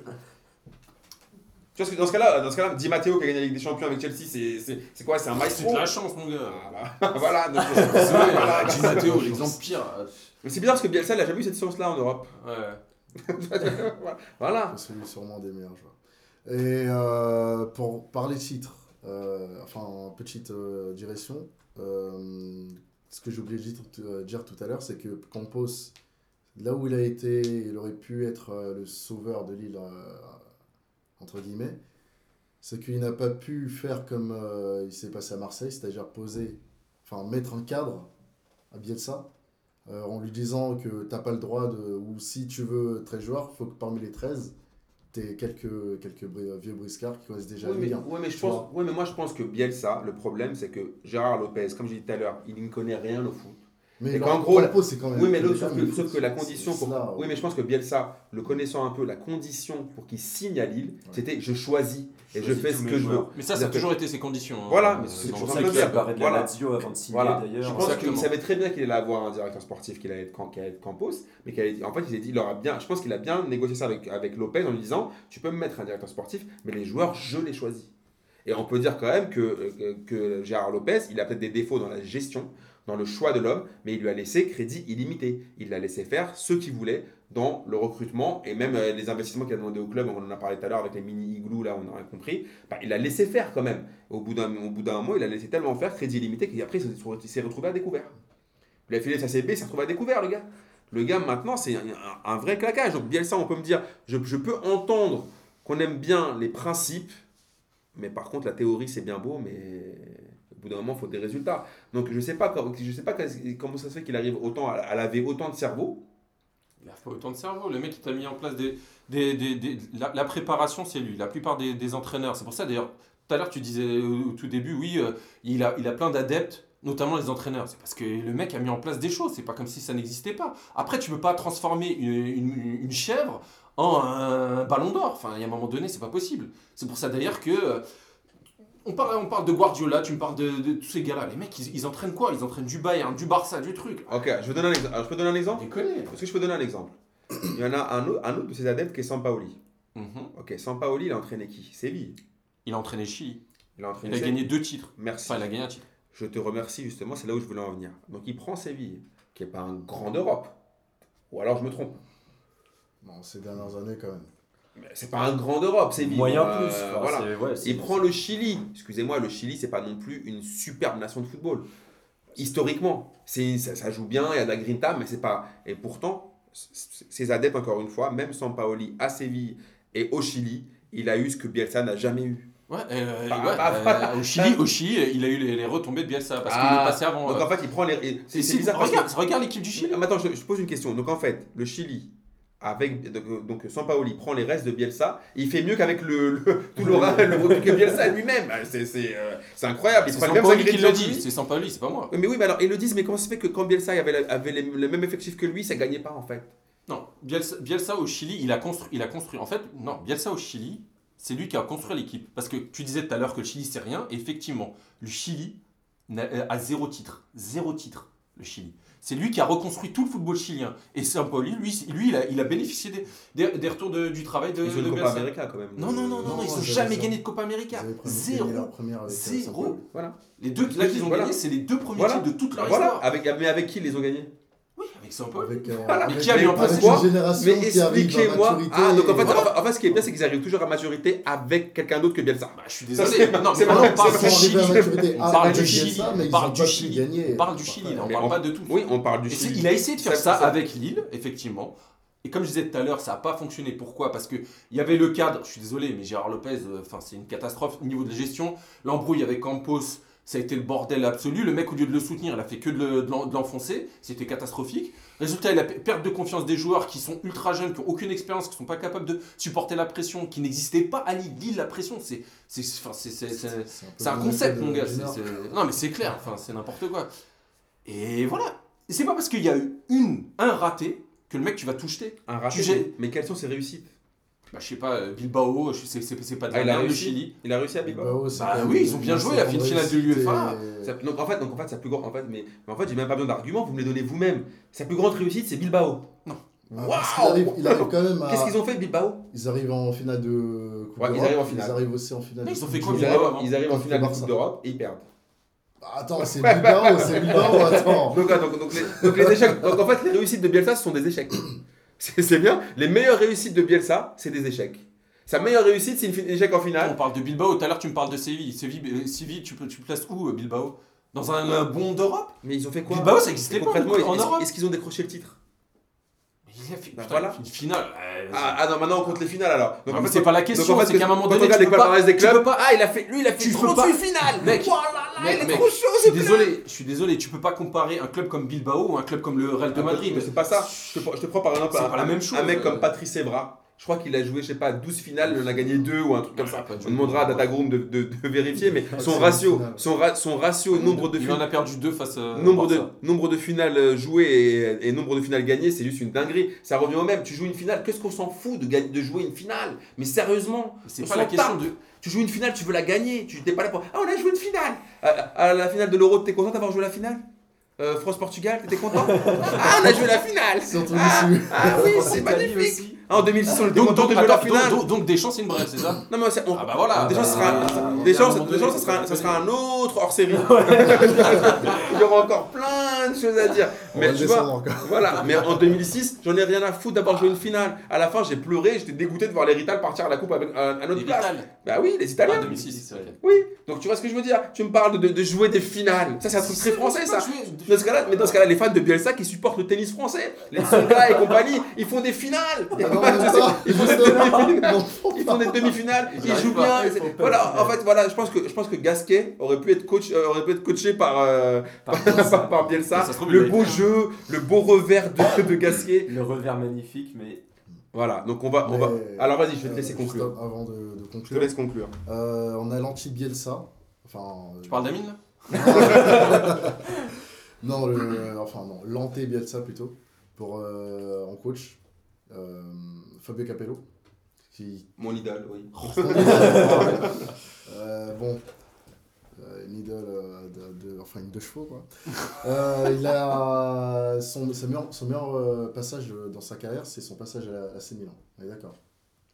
Tu vois dans ce cas-là, dans ce cas-là, Di Matteo qui a gagné la Ligue des Champions avec Chelsea, c'est- c'est c'est quoi? C'est un C'est maestro de la chance, mon gars. Voilà, voilà. donc, Désolé, voilà. Di Matteo, l'exemple pire. Mais c'est bizarre parce que Bielsa, il a jamais eu cette chance-là en Europe. Ouais. voilà. C'est sûrement des meilleurs joueurs. Et euh, pour parler titres, euh, enfin, en petite euh, direction, euh, ce que j'ai oublié de dire, euh, dire tout à l'heure, c'est que Campos, là où il a été, il aurait pu être euh, le sauveur de Lille, euh, entre guillemets, c'est qu'il n'a pas pu faire comme euh, il s'est passé à Marseille, c'est-à-dire poser, enfin mettre un cadre à Bielsa, euh, en lui disant que t'as pas le droit de, ou si tu veux 13 joueurs, faut que parmi les 13, t'aies quelques, quelques vieux briscards qui connaissent déjà Oui, mais, 1. ouais, mais je pense, ouais, mais moi je pense que Bielsa, le problème c'est que Gérard Lopez, comme j'ai dit tout à l'heure, il ne connaît rien au foot. Mais leur- qu'en gros, Campos, c'est quand même. Oui, mais sauf que, sauf que la condition pour. cela, Oui, mais je pense que Bielsa, le connaissant un peu, la condition pour qu'il signe à Lille, Ouais. c'était je choisis et je fais ce que je veux. Mais ça, ça a toujours été ses conditions. hein. Voilà, mais Euh, c'est Il dire. apparaît de la Lazio avant de signer d'ailleurs. Je pense qu'il savait très bien qu'il allait avoir un directeur sportif, qu'il allait être, Campos, mais qu'il allait- en fait, il a dit, il aura bien, je pense qu'il a bien négocié ça avec, avec Lopez en lui disant, tu peux me mettre un directeur sportif, mais les joueurs, je les choisis. Et on peut dire quand même que, que, que Gérard Lopez, il a peut-être des défauts dans la gestion, dans le choix de l'homme, mais il lui a laissé crédit illimité. Il l'a laissé faire ce qu'il voulait dans le recrutement et même euh, les investissements qu'il a demandé au club, on en a parlé tout à l'heure avec les mini-igloos, là on aurait compris, bah, il a laissé faire quand même. Au bout d'un moment, il a laissé tellement faire, crédit illimité, qu'après il s'est- retrouvé à découvert. Il a filé sa CB, il s'est retrouvé à découvert, le gars. Le gars, maintenant, c'est un, vrai claquage. Donc, Bielsa, on peut me dire, je peux entendre qu'on aime bien les principes, mais par contre, la théorie, c'est bien beau, mais au bout d'un moment, il faut des résultats. Donc, je ne sais pas, je sais pas comment ça se fait qu'il arrive autant à, à laver autant de cerveau. Il a pas autant de cerveau. Le mec, il t'a mis en place des. la, préparation, c'est lui. La plupart des, entraîneurs. C'est pour ça, d'ailleurs, tout à l'heure, tu disais au, tout début, oui, euh, il, a, il a plein d'adeptes, notamment les entraîneurs. C'est parce que le mec a mis en place des choses. C'est pas comme si ça n'existait pas. Après, tu peux pas transformer une chèvre en un ballon d'or. Enfin, il y a un moment donné, c'est pas possible. C'est pour ça, d'ailleurs, que. euh, on parle, on parle de Guardiola, tu me parles de, de tous ces gars-là. Les mecs, ils, ils entraînent quoi? Ils entraînent du Bayern, du Barça, du truc. Ok, je, vais donner un exemple. Alors, je peux donner un exemple? Déconner. Est-ce que je peux donner un exemple? Il y en a un autre, un autre de ses adeptes qui est Sampaoli. Mhm. Ok, Sampaoli, il a entraîné qui? Séville. Il a entraîné Chili. Il a entraîné Il a Séville. gagné deux titres. Merci. Enfin, il a gagné un titre. Je te remercie justement, c'est là où je voulais en venir. Donc il prend Séville, qui n'est pas un grand d'Europe. Ou alors je me trompe. Bon, ces dernières années, quand même. C'est pas un grand d'Europe, Séville. Moyen Euh, plus. enfin, voilà. c'est- ouais, c'est- Il prend le Chili. Excusez-moi, le Chili, c'est pas non plus une superbe nation de football. Historiquement, c'est ça, ça joue bien, il y a de la grinta, mais c'est pas. Et pourtant, ses adeptes, encore une fois, même Sampaoli à Séville et au Chili, il a eu ce que Bielsa n'a jamais eu. Ouais, euh, Bah, ouais, bah, euh, bah, au, Chili, au Chili, il a eu les, les retombées de Bielsa parce qu'il Ah, est passé avant. Donc euh, en fait, il prend les. et- C'est et c'est bizarre que- regarde, regarde l'équipe du Chili. Mais Attends, je, je pose une question. Donc en fait, le Chili, avec donc, donc Sampaoli prend les restes de Bielsa, et il fait mieux qu'avec le, le- tout le, le, que Bielsa lui-même. Ah, C'est c'est, euh, incroyable. C'est Sampaoli qui le dit, c'est Sampaoli, c'est pas moi. Mais oui, mais alors ils le disent, mais comment ça se fait que quand Bielsa avait, avait les- le même effectif que lui, ça gagnait pas en fait? Non, Bielsa, Bielsa au Chili, il a construit, il a construit. En fait, non, Bielsa au Chili, c'est lui qui a construit l'équipe. Parce que tu disais tout à l'heure que le Chili c'est rien, et effectivement, le Chili euh, a zéro titre, zéro titre, le Chili. C'est lui qui a reconstruit tout le football chilien. Et Sampaoli, lui, lui il, a, il a bénéficié des, des, des retours de- du travail de, Ils ont de une Copa Bielsa. América quand même. Non, non, non, non, Non, non, ils non, n'ont jamais gagné de Copa América. Zéro. Zéro. Voilà. Les deux là qu'ils ont Voilà. gagné, c'est les deux premiers Voilà. titres de toute leur Voilà. histoire. Avec, mais avec qui ils les ont gagnés? Oui, avec Sampaoli. Avec, euh, Voilà. avec- Qui a mis en place une génération Mais qui expliquez-moi. maturité. Ah, donc en fait, et- en fait- ce qui est bien, c'est qu'ils arrivent toujours à maturité avec quelqu'un d'autre que Bielsa. Bah, je suis Ça, désolé. c'est- Non, mais on parle du Chili. On parle du Chili. On parle du Chili. On parle du Chili. là, On Mais parle pas de tout. Oui, on parle du Chili. il a essayé de faire Ça, ça ça- avec Lille, effectivement. Et comme je disais tout à l'heure, ça n'a pas fonctionné. Pourquoi? Parce qu'il y avait le cadre, je suis désolé, mais Gérard Lopez, euh, c'est une catastrophe au niveau de la gestion. L'embrouille avec Campos, ça a été le bordel absolu. Le mec, au lieu de le soutenir, il a fait que de le- de l'en- de l'enfoncer. C'était catastrophique. Résultat, il a pe- perte de confiance des joueurs qui sont ultra jeunes, qui n'ont aucune expérience, qui ne sont pas capables de supporter la pression, qui n'existait pas à Lille. Lille, la pression, c'est un concept, mon gars. Non, mais c'est clair. Enfin, c'est n'importe quoi. Et voilà. C'est pas parce qu'il y a eu une, un raté que le mec, tu vas tout jeter. Un raté. Mais quelles sont ses réussites? Bah, je sais pas, euh, Bilbao, c'est pas de Ah, la il a merde, le réussi Chili. Il a réussi à Bilbao Bilbao, Bah oui, ils ont bien joué la seconde finale de l'UEFA. donc en fait, donc en fait, sa plus grande, en fait, mais, mais en fait, j'ai même pas besoin d'arguments. Vous me les donnez vous-même. Sa plus grande réussite, c'est Bilbao. Ah, parce qu'il arrive, il arrive quand même à. Qu'est-ce qu'ils ont fait Bilbao? Ils arrivent en finale de Coupe Ouais, ils d'Europe, arrivent en finale. Ils arrivent aussi en finale. Ils ont Coupe fait quoi. Ils Bilbao, arrivent, avant? ils arrivent en finale de. Coupe d'Europe et ils perdent. Bah, Attends, c'est Bilbao, c'est Bilbao, attends. Donc, ah, donc, donc, les, donc les échecs. Donc en fait, les réussites de Bielsa, ce sont des échecs. C'est bien. Les meilleures réussites de Bielsa, c'est des échecs. Sa meilleure réussite, c'est une échec en On finale. parle de Bilbao, tout à l'heure tu me parles de Séville. Séville, euh, Séville tu, peux- tu places où euh, Bilbao? Dans un, un bon d'Europe? Mais ils ont fait quoi? Bilbao, ça existait pas en Europe. Est-ce qu'ils ont décroché le titre Il a fait Bah, putain, voilà. une finale. euh, ah, ah non, maintenant on compte les finales alors. Donc, Non, mais c'est pas la question, en fait, c'est qu'à un moment donné, tu les peux pas- des tu clubs, peux pas- ah, il a fait, lui, il a fait Tu peux 38 pas- finales. Mec, Oh là là, mec, il est mec, trop chaud, désolé, je suis désolé, tu peux pas comparer un club comme Bilbao ou un club comme le Real de Ah, Madrid. mais C'est pas ça. Je te, prends par exemple C'est un, pas la même chose. un mec comme Patrice Evra. Je crois qu'il a joué, je sais pas, 12 finales, il en a gagné 2 ou un truc comme ça. On demandera à. Datagroom de, de, de vérifier, mais son ratio, son, ra- son ratio, nombre de Il finales. en a perdu deux face à Nombre de, Barça. nombre de finales euh, jouées et, et nombre de finales gagnées, c'est juste une dinguerie. Ça revient au même. Tu joues une finale, qu'est-ce qu'on s'en fout de, gagner- de jouer une finale? Mais sérieusement, C'est on pas la question de. tu joues une finale, tu veux la gagner. Tu n'es pas là pour. Ah, on a joué une finale à, à la finale de l'Euro, t'es content d'avoir joué la finale? Euh, France-Portugal, t'étais content Ah, on a joué la finale Surtout ah, ah oui, c'est magnifique aussi. Ah, En 2006, on était Donc, content donc, de jouer la finale. donc, donc Deschamps, c'est une brève, c'est ça Non, mais c'est- on- Ah bah voilà. Sera, un ça- donné, ça sera, faut ça sera un autre hors série. Il y aura encore plein de choses à dire. On Mais tu vois, encore. voilà. Mais en 2006, j'en ai rien à foutre d'avoir joué une finale. À la fin, j'ai pleuré, j'étais dégoûté de voir les Rital partir à la coupe avec un, un autre Les place. Vital. Bah oui, les Ah, Italiens. 2006. ok. Oui. Donc tu vois ce que je veux dire? Tu me parles de, de jouer des finales. Ça, c'est un truc très français, ça. Dans ce cas-là, mais dans ce cas-là, les fans de Bielsa qui supportent le tennis français, les Songa et compagnie, ils font des finales. Ah. Ils font des demi-finales. Ils font des demi-finales, Ils jouent bien. Voilà, en fait, voilà, je pense que je pense que Gasquet aurait pu être coach, euh, aurait pu être coaché par euh, Par par, par Bielsa. Ça se trouve, il Le beau jeu, le beau revers de, de Gasquet. Le revers magnifique, mais Voilà, donc on va, on va. Alors vas-y, je vais te euh, laisser conclure. Avant de, de Je te conclure, laisse conclure. euh, on a l'anti-Bielsa. Enfin, euh, Tu parles d'Amine là? Non, le, enfin non, l'anté-Bielsa plutôt, pour, euh, en coach, euh, Fabio Capello, qui... Mon idole, oui. Euh, bon, euh, une idole, euh, de, de- enfin une deux chevaux quoi. Euh, il a son, son meilleur euh, passage euh, dans sa carrière, c'est son passage à, à Milan. On est d'accord?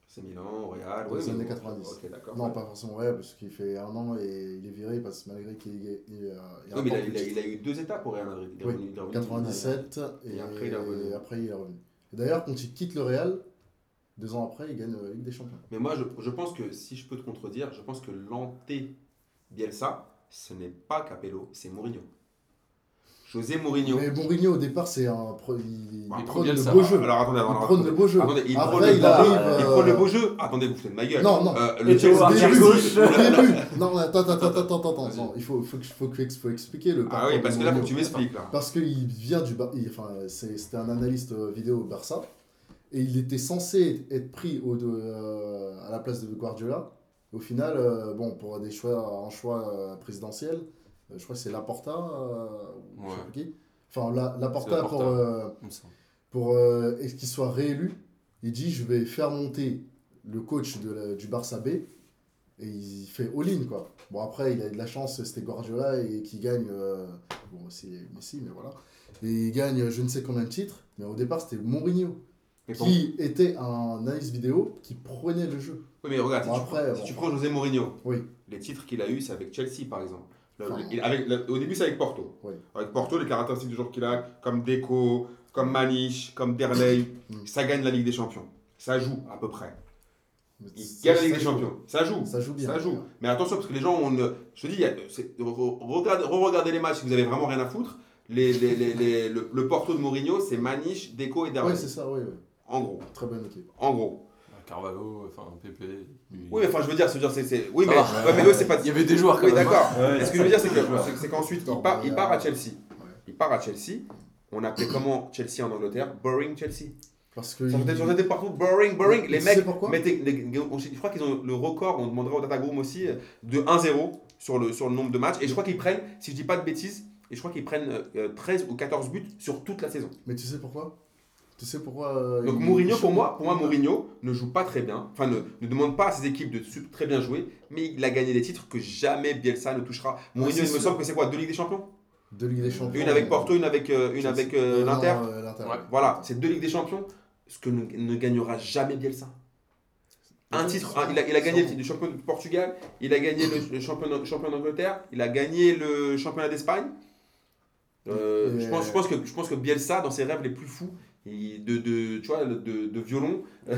C'est Milan, Real, Dans les oui, années oui. 90. Ok, d'accord. Non, pas forcément vrai, parce qu'il fait un an et il est viré parce malgré qu'il il, il, il Non, mais il a, rapporte il, a, le il a eu deux étapes pour Real Madrid. Il est Oui, revenu- il est revenu- 97 et, Et après, il est revenu. après, il est revenu. Et d'ailleurs, quand il quitte le Real, deux ans après, il gagne la Ligue des Champions. Mais moi, je, je pense que si je peux te contredire, je pense que l'anté Bielsa, ce n'est pas Capello, c'est Mourinho. José Mourinho. Mais Mourinho, au départ, c'est un. pro- Il, Ah, il il prône prend le beau jeu. Alors attendez, Il attendez, prône le beau jeu. attendez, il prône le il beau- arrive. Il euh, prône le beau jeu. Attendez, vous de ma gueule. Non, non. Euh, le Chelsea- début, début. Non, attends, attends, attends, attends, attends. Il faut, faut, que- faut, que- faut expliquer le Ah oui, parce que là, faut que tu m'expliques là. Parce qu'il vient du. Bar- il- Enfin, c'était un analyste euh, vidéo au Barça. Et il était censé être pris au, de, euh, à la place de Guardiola. Au final, euh, bon, pour des choix, un choix euh, présidentiel, euh, je crois que c'est Laporta. je sais qui. Enfin, la, Laporta pour, pour qu'il soit réélu? Il dit Je vais faire monter le coach de la- du Barça B. Et il fait all-in, quoi. Bon, après, il a eu de la chance, c'était Guardiola et qui gagne. euh, bon, c'est Messi, mais voilà. Et il gagne je ne sais combien de titres. Mais au départ, c'était Mourinho, Mais qui était un analyste vidéo qui prenait le jeu. Oui, mais regarde, si, tu, si prends José Mourinho, Oui. les titres qu'il a eu, c'est avec Chelsea par exemple. Le- Enfin, il- avec, le- au début, c'est avec Porto. Oui. Avec Porto, les caractéristiques du joueur qu'il a, comme Deco, comme Maniche, comme Derley, Mm. ça gagne la Ligue des Champions. Ça joue à peu près. Il gagne la Ligue des joue. Champions. Ça joue. Ça joue bien. Ça joue. Mais attention, parce que les gens, on, je te dis, regardez, re-regardez les matchs si vous avez vraiment rien à foutre. Les, les- les- les- le, le Porto de Mourinho, c'est Maniche, Deco et Derley. Oui, c'est ça, oui, oui. En gros. Très bonne équipe. En gros. Carvalho, enfin Pépé. Oui, mais enfin, je veux dire, c'est- c'est. c'est- Oui, mais, ouais, mais c'est pas. Il y avait des joueurs quand Oui, même. hein. d'accord. Ouais. Et ce que je veux dire, c'est que- c'est c'est qu'ensuite, il part, il part à euh, Chelsea. Il part à Chelsea. On appelait comment Chelsea en Angleterre? Boring Chelsea. Parce que. Ça il- faisait partout boring, boring. Les mecs mettaient. les- je crois qu'ils ont le record, on demandera au Datagroom aussi, de 1-0 sur le, sur le nombre de matchs. Et je crois qu'ils prennent, si je dis pas de bêtises, et je crois qu'ils prennent euh, 13 ou 14 buts sur toute la saison. Mais tu sais pourquoi? Tu sais pourquoi. euh, Donc Mourinho, pour moi, pour moi, Mourinho ne joue pas très bien, enfin ne, ne demande pas à ses équipes de très bien jouer, mais il a gagné des titres que jamais Bielsa ne touchera. Mourinho, c'est il me semble que c'est quoi Deux Ligues des Champions? De Ligue des Champions. Une avec Porto, une avec, euh, une avec euh, Non, l'Inter. euh, l'Inter. Ouais. Voilà, c'est deux Ligues des Champions, ce que ne, ne gagnera jamais Bielsa. Un titre, un- il, a, il a gagné le champion du Portugal, il a gagné le, le champion, champion d'Angleterre, il a gagné le championnat d'Espagne. Euh, je, pense, je, pense que, je pense que Bielsa, dans ses rêves les plus fous, de, de, tu vois, de, de violon,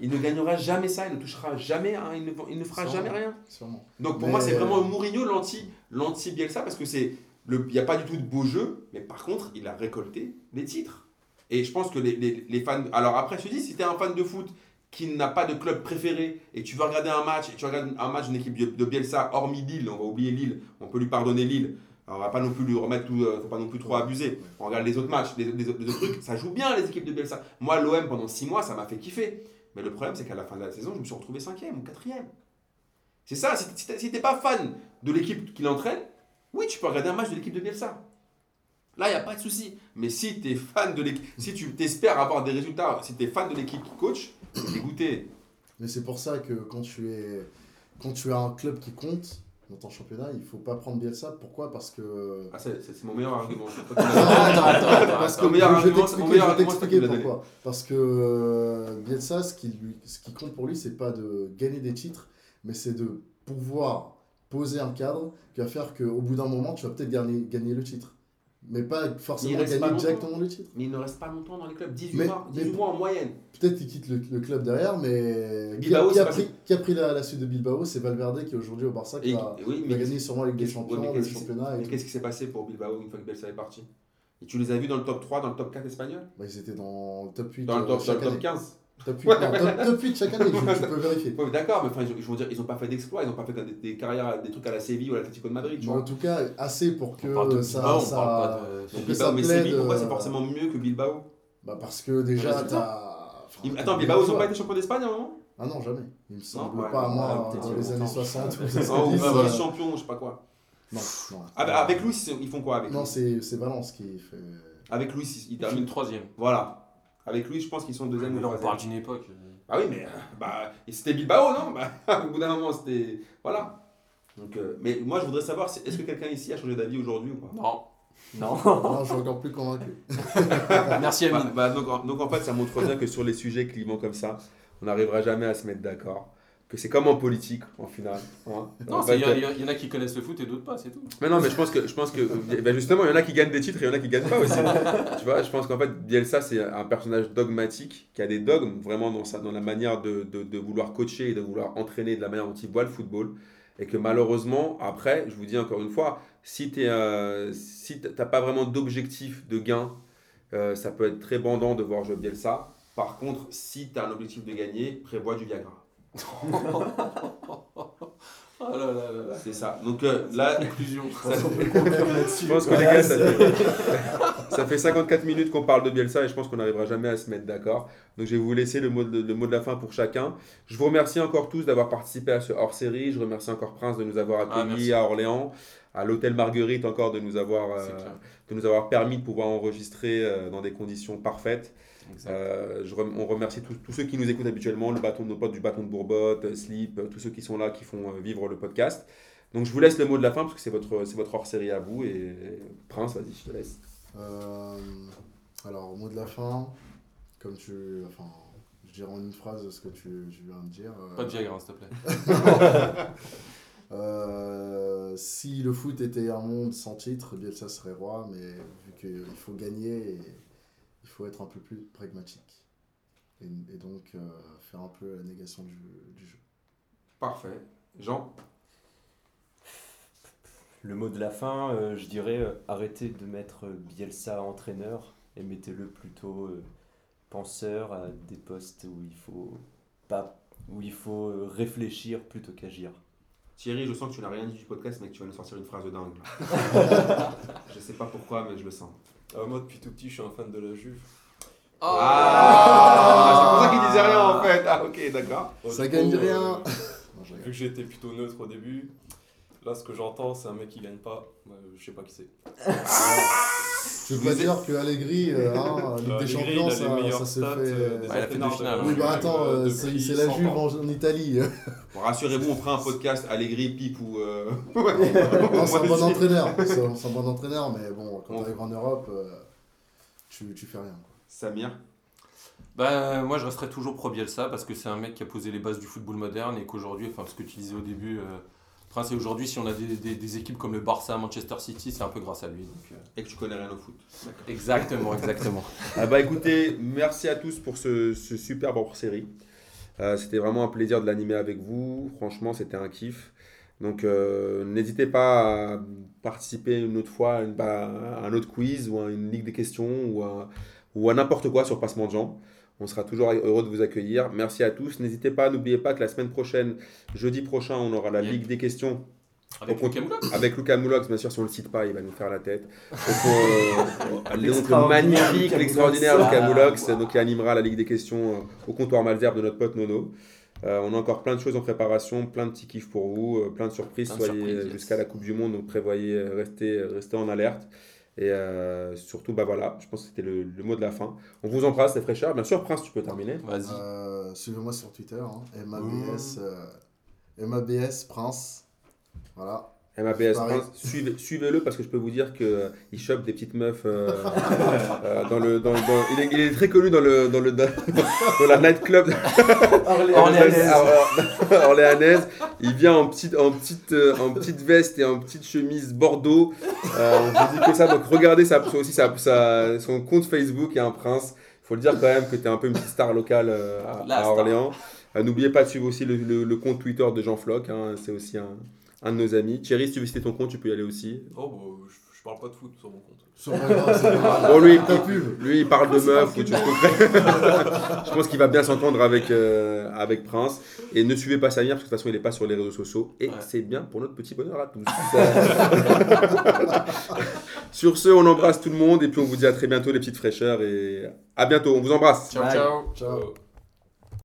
il ne gagnera jamais ça, il ne touchera jamais, hein, il, ne, il ne fera Sûrement. jamais rien. Sûrement. Donc pour Mais- moi, c'est vraiment Mourinho l'anti, l'anti Bielsa parce que c'est le, il n'y a pas du tout de beau jeu, mais par contre, il a récolté des titres. Et je pense que les, les, les fans. Alors après, je te dis, si tu es un fan de foot qui n'a pas de club préféré et tu vas regarder un match et tu regardes un match d'une équipe de Bielsa, hormis Lille, on va oublier Lille, on peut lui pardonner Lille. Alors, on va pas non plus lui remettre tout, euh, faut pas non plus trop abuser. On regarde les autres matchs, les, autres trucs, ça joue bien les équipes de Bielsa. Moi, l'OM pendant 6 mois, ça m'a fait kiffer. Mais le problème, c'est qu'à la fin de la saison, je me suis retrouvé cinquième ou quatrième. C'est ça, si t'es pas fan de l'équipe qui l'entraîne, oui, tu peux regarder un match de l'équipe de Bielsa. Là, il n'y a pas de souci. Mais si tu es fan de l'équipe, si tu espères avoir des résultats, si tu es fan de l'équipe qui coach, t'es dégoûté. Mais c'est pour ça que quand tu es un club qui compte dans ton championnat, il faut pas prendre Bielsa. Pourquoi? Parce que Ah, c'est mon meilleur argument. Attends, attends, attends, parce que Mon meilleur je vais argument, t'expliquer- je vais pourquoi. Parce que Bielsa, ce qui, lui, ce qui compte pour lui, c'est pas de gagner des titres, mais c'est de pouvoir poser un cadre qui va faire qu'au bout d'un moment, tu vas peut-être gagner, gagner le titre. Mais pas forcément gagner pas directement le titre. Mais il ne reste pas longtemps dans les clubs, 18 Mais- mois, 18 mais- mois en moyenne. Peut-être qu'il quitte le, le club derrière, mais qui Bilbao, a, qui a pris, qui a pris la, la suite de Bilbao C'est Valverde qui est aujourd'hui au Barça, qui Et- va, oui, va mais gagner sûrement Ligue des ouais, Champions, le championnat et mais tout. qu'est-ce qui s'est passé pour Bilbao une fois que Bielsa est parti? Et tu les as vus dans le top 3, dans le top 4 espagnol Bah, ils étaient dans le top 8 Dans le euh, top, dans le top année. 15 Top 8, non, top 8 chaque année, je- tu peux vérifier. Ouais, D'accord, mais enfin, je, je veux dire, ils n'ont pas fait d'exploits, ils n'ont pas fait des, des carrières, des trucs à la Séville ou à l'Atlético de Madrid. En tout cas, assez pour On parle de que ça. Bilbao, on ça- parle pas de- pour que Bilbao, ça mais Séville, pourquoi c'est euh, forcément mieux que Bilbao Bah parce que déjà, t'as. enfin, Attends, Bilbao, ils n'ont pas été champions d'Espagne à un moment? Ah non, jamais. Il me semble ouais, pas, ouais, moi, peut-être dans les années longtemps. 60 ou Oh, ou 70. bah, euh, vice-champion, je sais pas quoi. Non, non. Ah, bah, avec Louis, ils font quoi avec Non, c'est c'est Valence qui fait. Avec Louis, Il termine terminent. troisième. Voilà. Avec Louis, je pense qu'ils sont deuxième Mais ou là, on parle d'une époque. euh, Ah oui, mais euh, bah, c'était Bilbao, non? Bah, Au bout d'un moment, c'était. Voilà. Donc, euh, mais moi, je voudrais savoir, est-ce que quelqu'un ici a changé d'avis aujourd'hui ou pas? Non. Non. Non, je suis encore plus convaincu. Merci Bah, Amine. bah, donc, en- donc en fait, ça montre bien que sur les sujets clivants comme ça, on n'arrivera jamais à se mettre d'accord. Que c'est comme en politique, en final. hein. Non, il y, en a qui connaissent le foot et d'autres pas, c'est tout. Mais non, mais je pense que, je pense que ben justement, il y en a qui gagnent des titres et il y en a qui gagnent pas aussi. tu vois, je pense qu'en fait, Bielsa, c'est un personnage dogmatique qui a des dogmes vraiment dans, sa, dans la manière de, de, de vouloir coacher et de vouloir entraîner, de la manière dont il voit le football. Et que malheureusement, après, je vous dis encore une fois, si tu n'as si t'as pas vraiment d'objectif de gain, euh, ça peut être très bandant de voir jouer Bielsa. Par contre, si tu as un objectif de gagner, prévois du Viagra. Oh là là là là. C'est ça. Donc euh, là, Conclusion. ça- je pense que les gars, ça fait, ça fait 54 minutes qu'on parle de Bielsa et je pense qu'on n'arrivera jamais à se mettre d'accord. Donc je vais vous laisser le mot, de, le mot de la fin pour chacun. Je vous remercie encore tous d'avoir participé à ce hors-série. Je remercie encore Prince de nous avoir Ah, accueillis merci. à Orléans, à l'hôtel Marguerite encore de nous avoir, euh, de nous avoir permis de pouvoir enregistrer euh, dans des conditions parfaites. Euh, je rem- on remercie tous, ceux qui nous écoutent habituellement, le bâton, nos potes du bâton de Bourbotte, Sleep, tous ceux qui sont là, qui font euh, vivre le podcast. Donc je vous laisse le mot de la fin parce que c'est votre, c'est votre hors-série à vous. Et Prince, vas-y, je te laisse. Euh, alors, au mot de la fin, comme tu. Enfin, je dirais en une phrase ce que tu, tu viens de dire. euh, Pas de Viagra, s'il te plaît. euh, si le foot était un monde sans titre, Bielsa serait roi, mais vu qu'il faut gagner, et il faut être un peu plus pragmatique. Et, et donc euh, faire un peu la négation du, du jeu. Parfait. Jean? Le mot de la fin, euh, je dirais euh, arrêtez de mettre Bielsa entraîneur et mettez-le plutôt euh, penseur à des postes où il faut pas où il faut réfléchir plutôt qu'agir. Thierry, je sens que tu n'as rien dit du podcast, mais que tu vas nous sortir une phrase de dingue. je sais pas pourquoi, mais je le sens. Euh, moi, depuis tout petit, je suis un fan de la Juve. Ah, C'est pour ça qu'il disait rien en fait. Ah, ok, d'accord. Ça du gagne coup, rien euh, Vu que j'étais plutôt neutre au début, là, ce que j'entends, c'est un mec qui gagne pas. Je sais pas qui c'est. Je veux pas dire que Allegri, euh, hein, Ligue des Champions, ça, se fait. euh, Ouais, hein. Oui, bah euh, attends, euh, c'est la 100 Juve en, en Italie. Bon, rassurez-vous, on fera un podcast Allegri, Pipe ou. euh, c'est un bon entraîneur. C'est un bon entraîneur, mais bon, quand On- tu arrives en Europe, euh, tu, tu fais rien. quoi. Samir Bah, moi, je resterai toujours pro Bielsa parce que c'est un mec qui a posé les bases du football moderne et qu'aujourd'hui, enfin, ce que tu disais au début, euh, Prince, et aujourd'hui, si on a des, des- des équipes comme le Barça, Manchester City, c'est un peu grâce à lui. donc, euh. Et que tu connais rien au foot. Exactement, exactement. Ah bah écoutez, merci à tous pour ce, ce superbe hors-série. Euh, c'était vraiment un plaisir de l'animer avec vous. Franchement, c'était un kiff. Donc euh, n'hésitez pas à participer une autre fois à, une- bah, à un autre quiz ou à une ligue des questions ou à, ou à n'importe quoi sur Passement de gens. On sera toujours heureux de vous accueillir. Merci à tous. N'hésitez pas, n'oubliez pas que la semaine prochaine, jeudi prochain, on aura la. Ligue des questions Avec Lucas Moulox. avec Lucas Moulox. Bien sûr, si on ne le cite pas, il va nous faire la tête. Donc, euh, le magnifique, Lucas l'extraordinaire Moulox. Lucas Moulox, donc, qui animera la Ligue des questions euh, au comptoir Malzerbe de notre pote Nono. Euh, on a encore plein de choses en préparation, plein de petits kiffs pour vous, euh, plein de surprises. Plein Soyez yes. jusqu'à la Coupe du Monde, donc prévoyez, euh, restez, restez en alerte. Et euh, surtout, bah voilà, je pense que c'était le, le mot de la fin. On vous embrasse, les fraîcheurs. Bien sûr, Prince, tu peux terminer. Vas-y. Euh, Suivez-moi sur Twitter, hein, MABS, euh, MABS Prince. Voilà. Prince, suivez- suivez-le parce que je peux vous dire qu'il chope des petites meufs euh, euh, dans le. Dans, dans- il, est, il est très connu dans, le, dans, le, dans, dans la nightclub Orléanaise. Or- orléanaise. Il vient en petite, en, petite, euh, en petite veste et en petite chemise bordeaux. Euh, on vous dit que ça. Donc regardez ça, aussi sa- son compte Facebook et un prince. Il faut le dire quand même que tu es un peu une petite star locale euh, à. Orléans. Euh, N'oubliez pas de suivre aussi le, le- le compte Twitter de Jean Floch. hein, C'est aussi un, un de nos amis. Thierry, si tu veux citer ton compte, tu peux y aller aussi. Oh, bah, je, je parle pas de foot sur mon compte. Sur pas grave, c'est pas grave. Bon, lui, pub. lui, il parle de meufs ou tu Je pense qu'il va bien s'entendre avec, euh, avec Prince. Et ne suivez pas Samir, parce que de toute façon, il n'est pas sur les réseaux sociaux. Et Ouais. c'est bien pour notre petit bonheur à tous. sur ce, on embrasse tout le monde. Et puis, on vous dit à très bientôt, les petites fraîcheurs. Et à bientôt. On vous embrasse. Ciao, Bye. ciao. Ciao.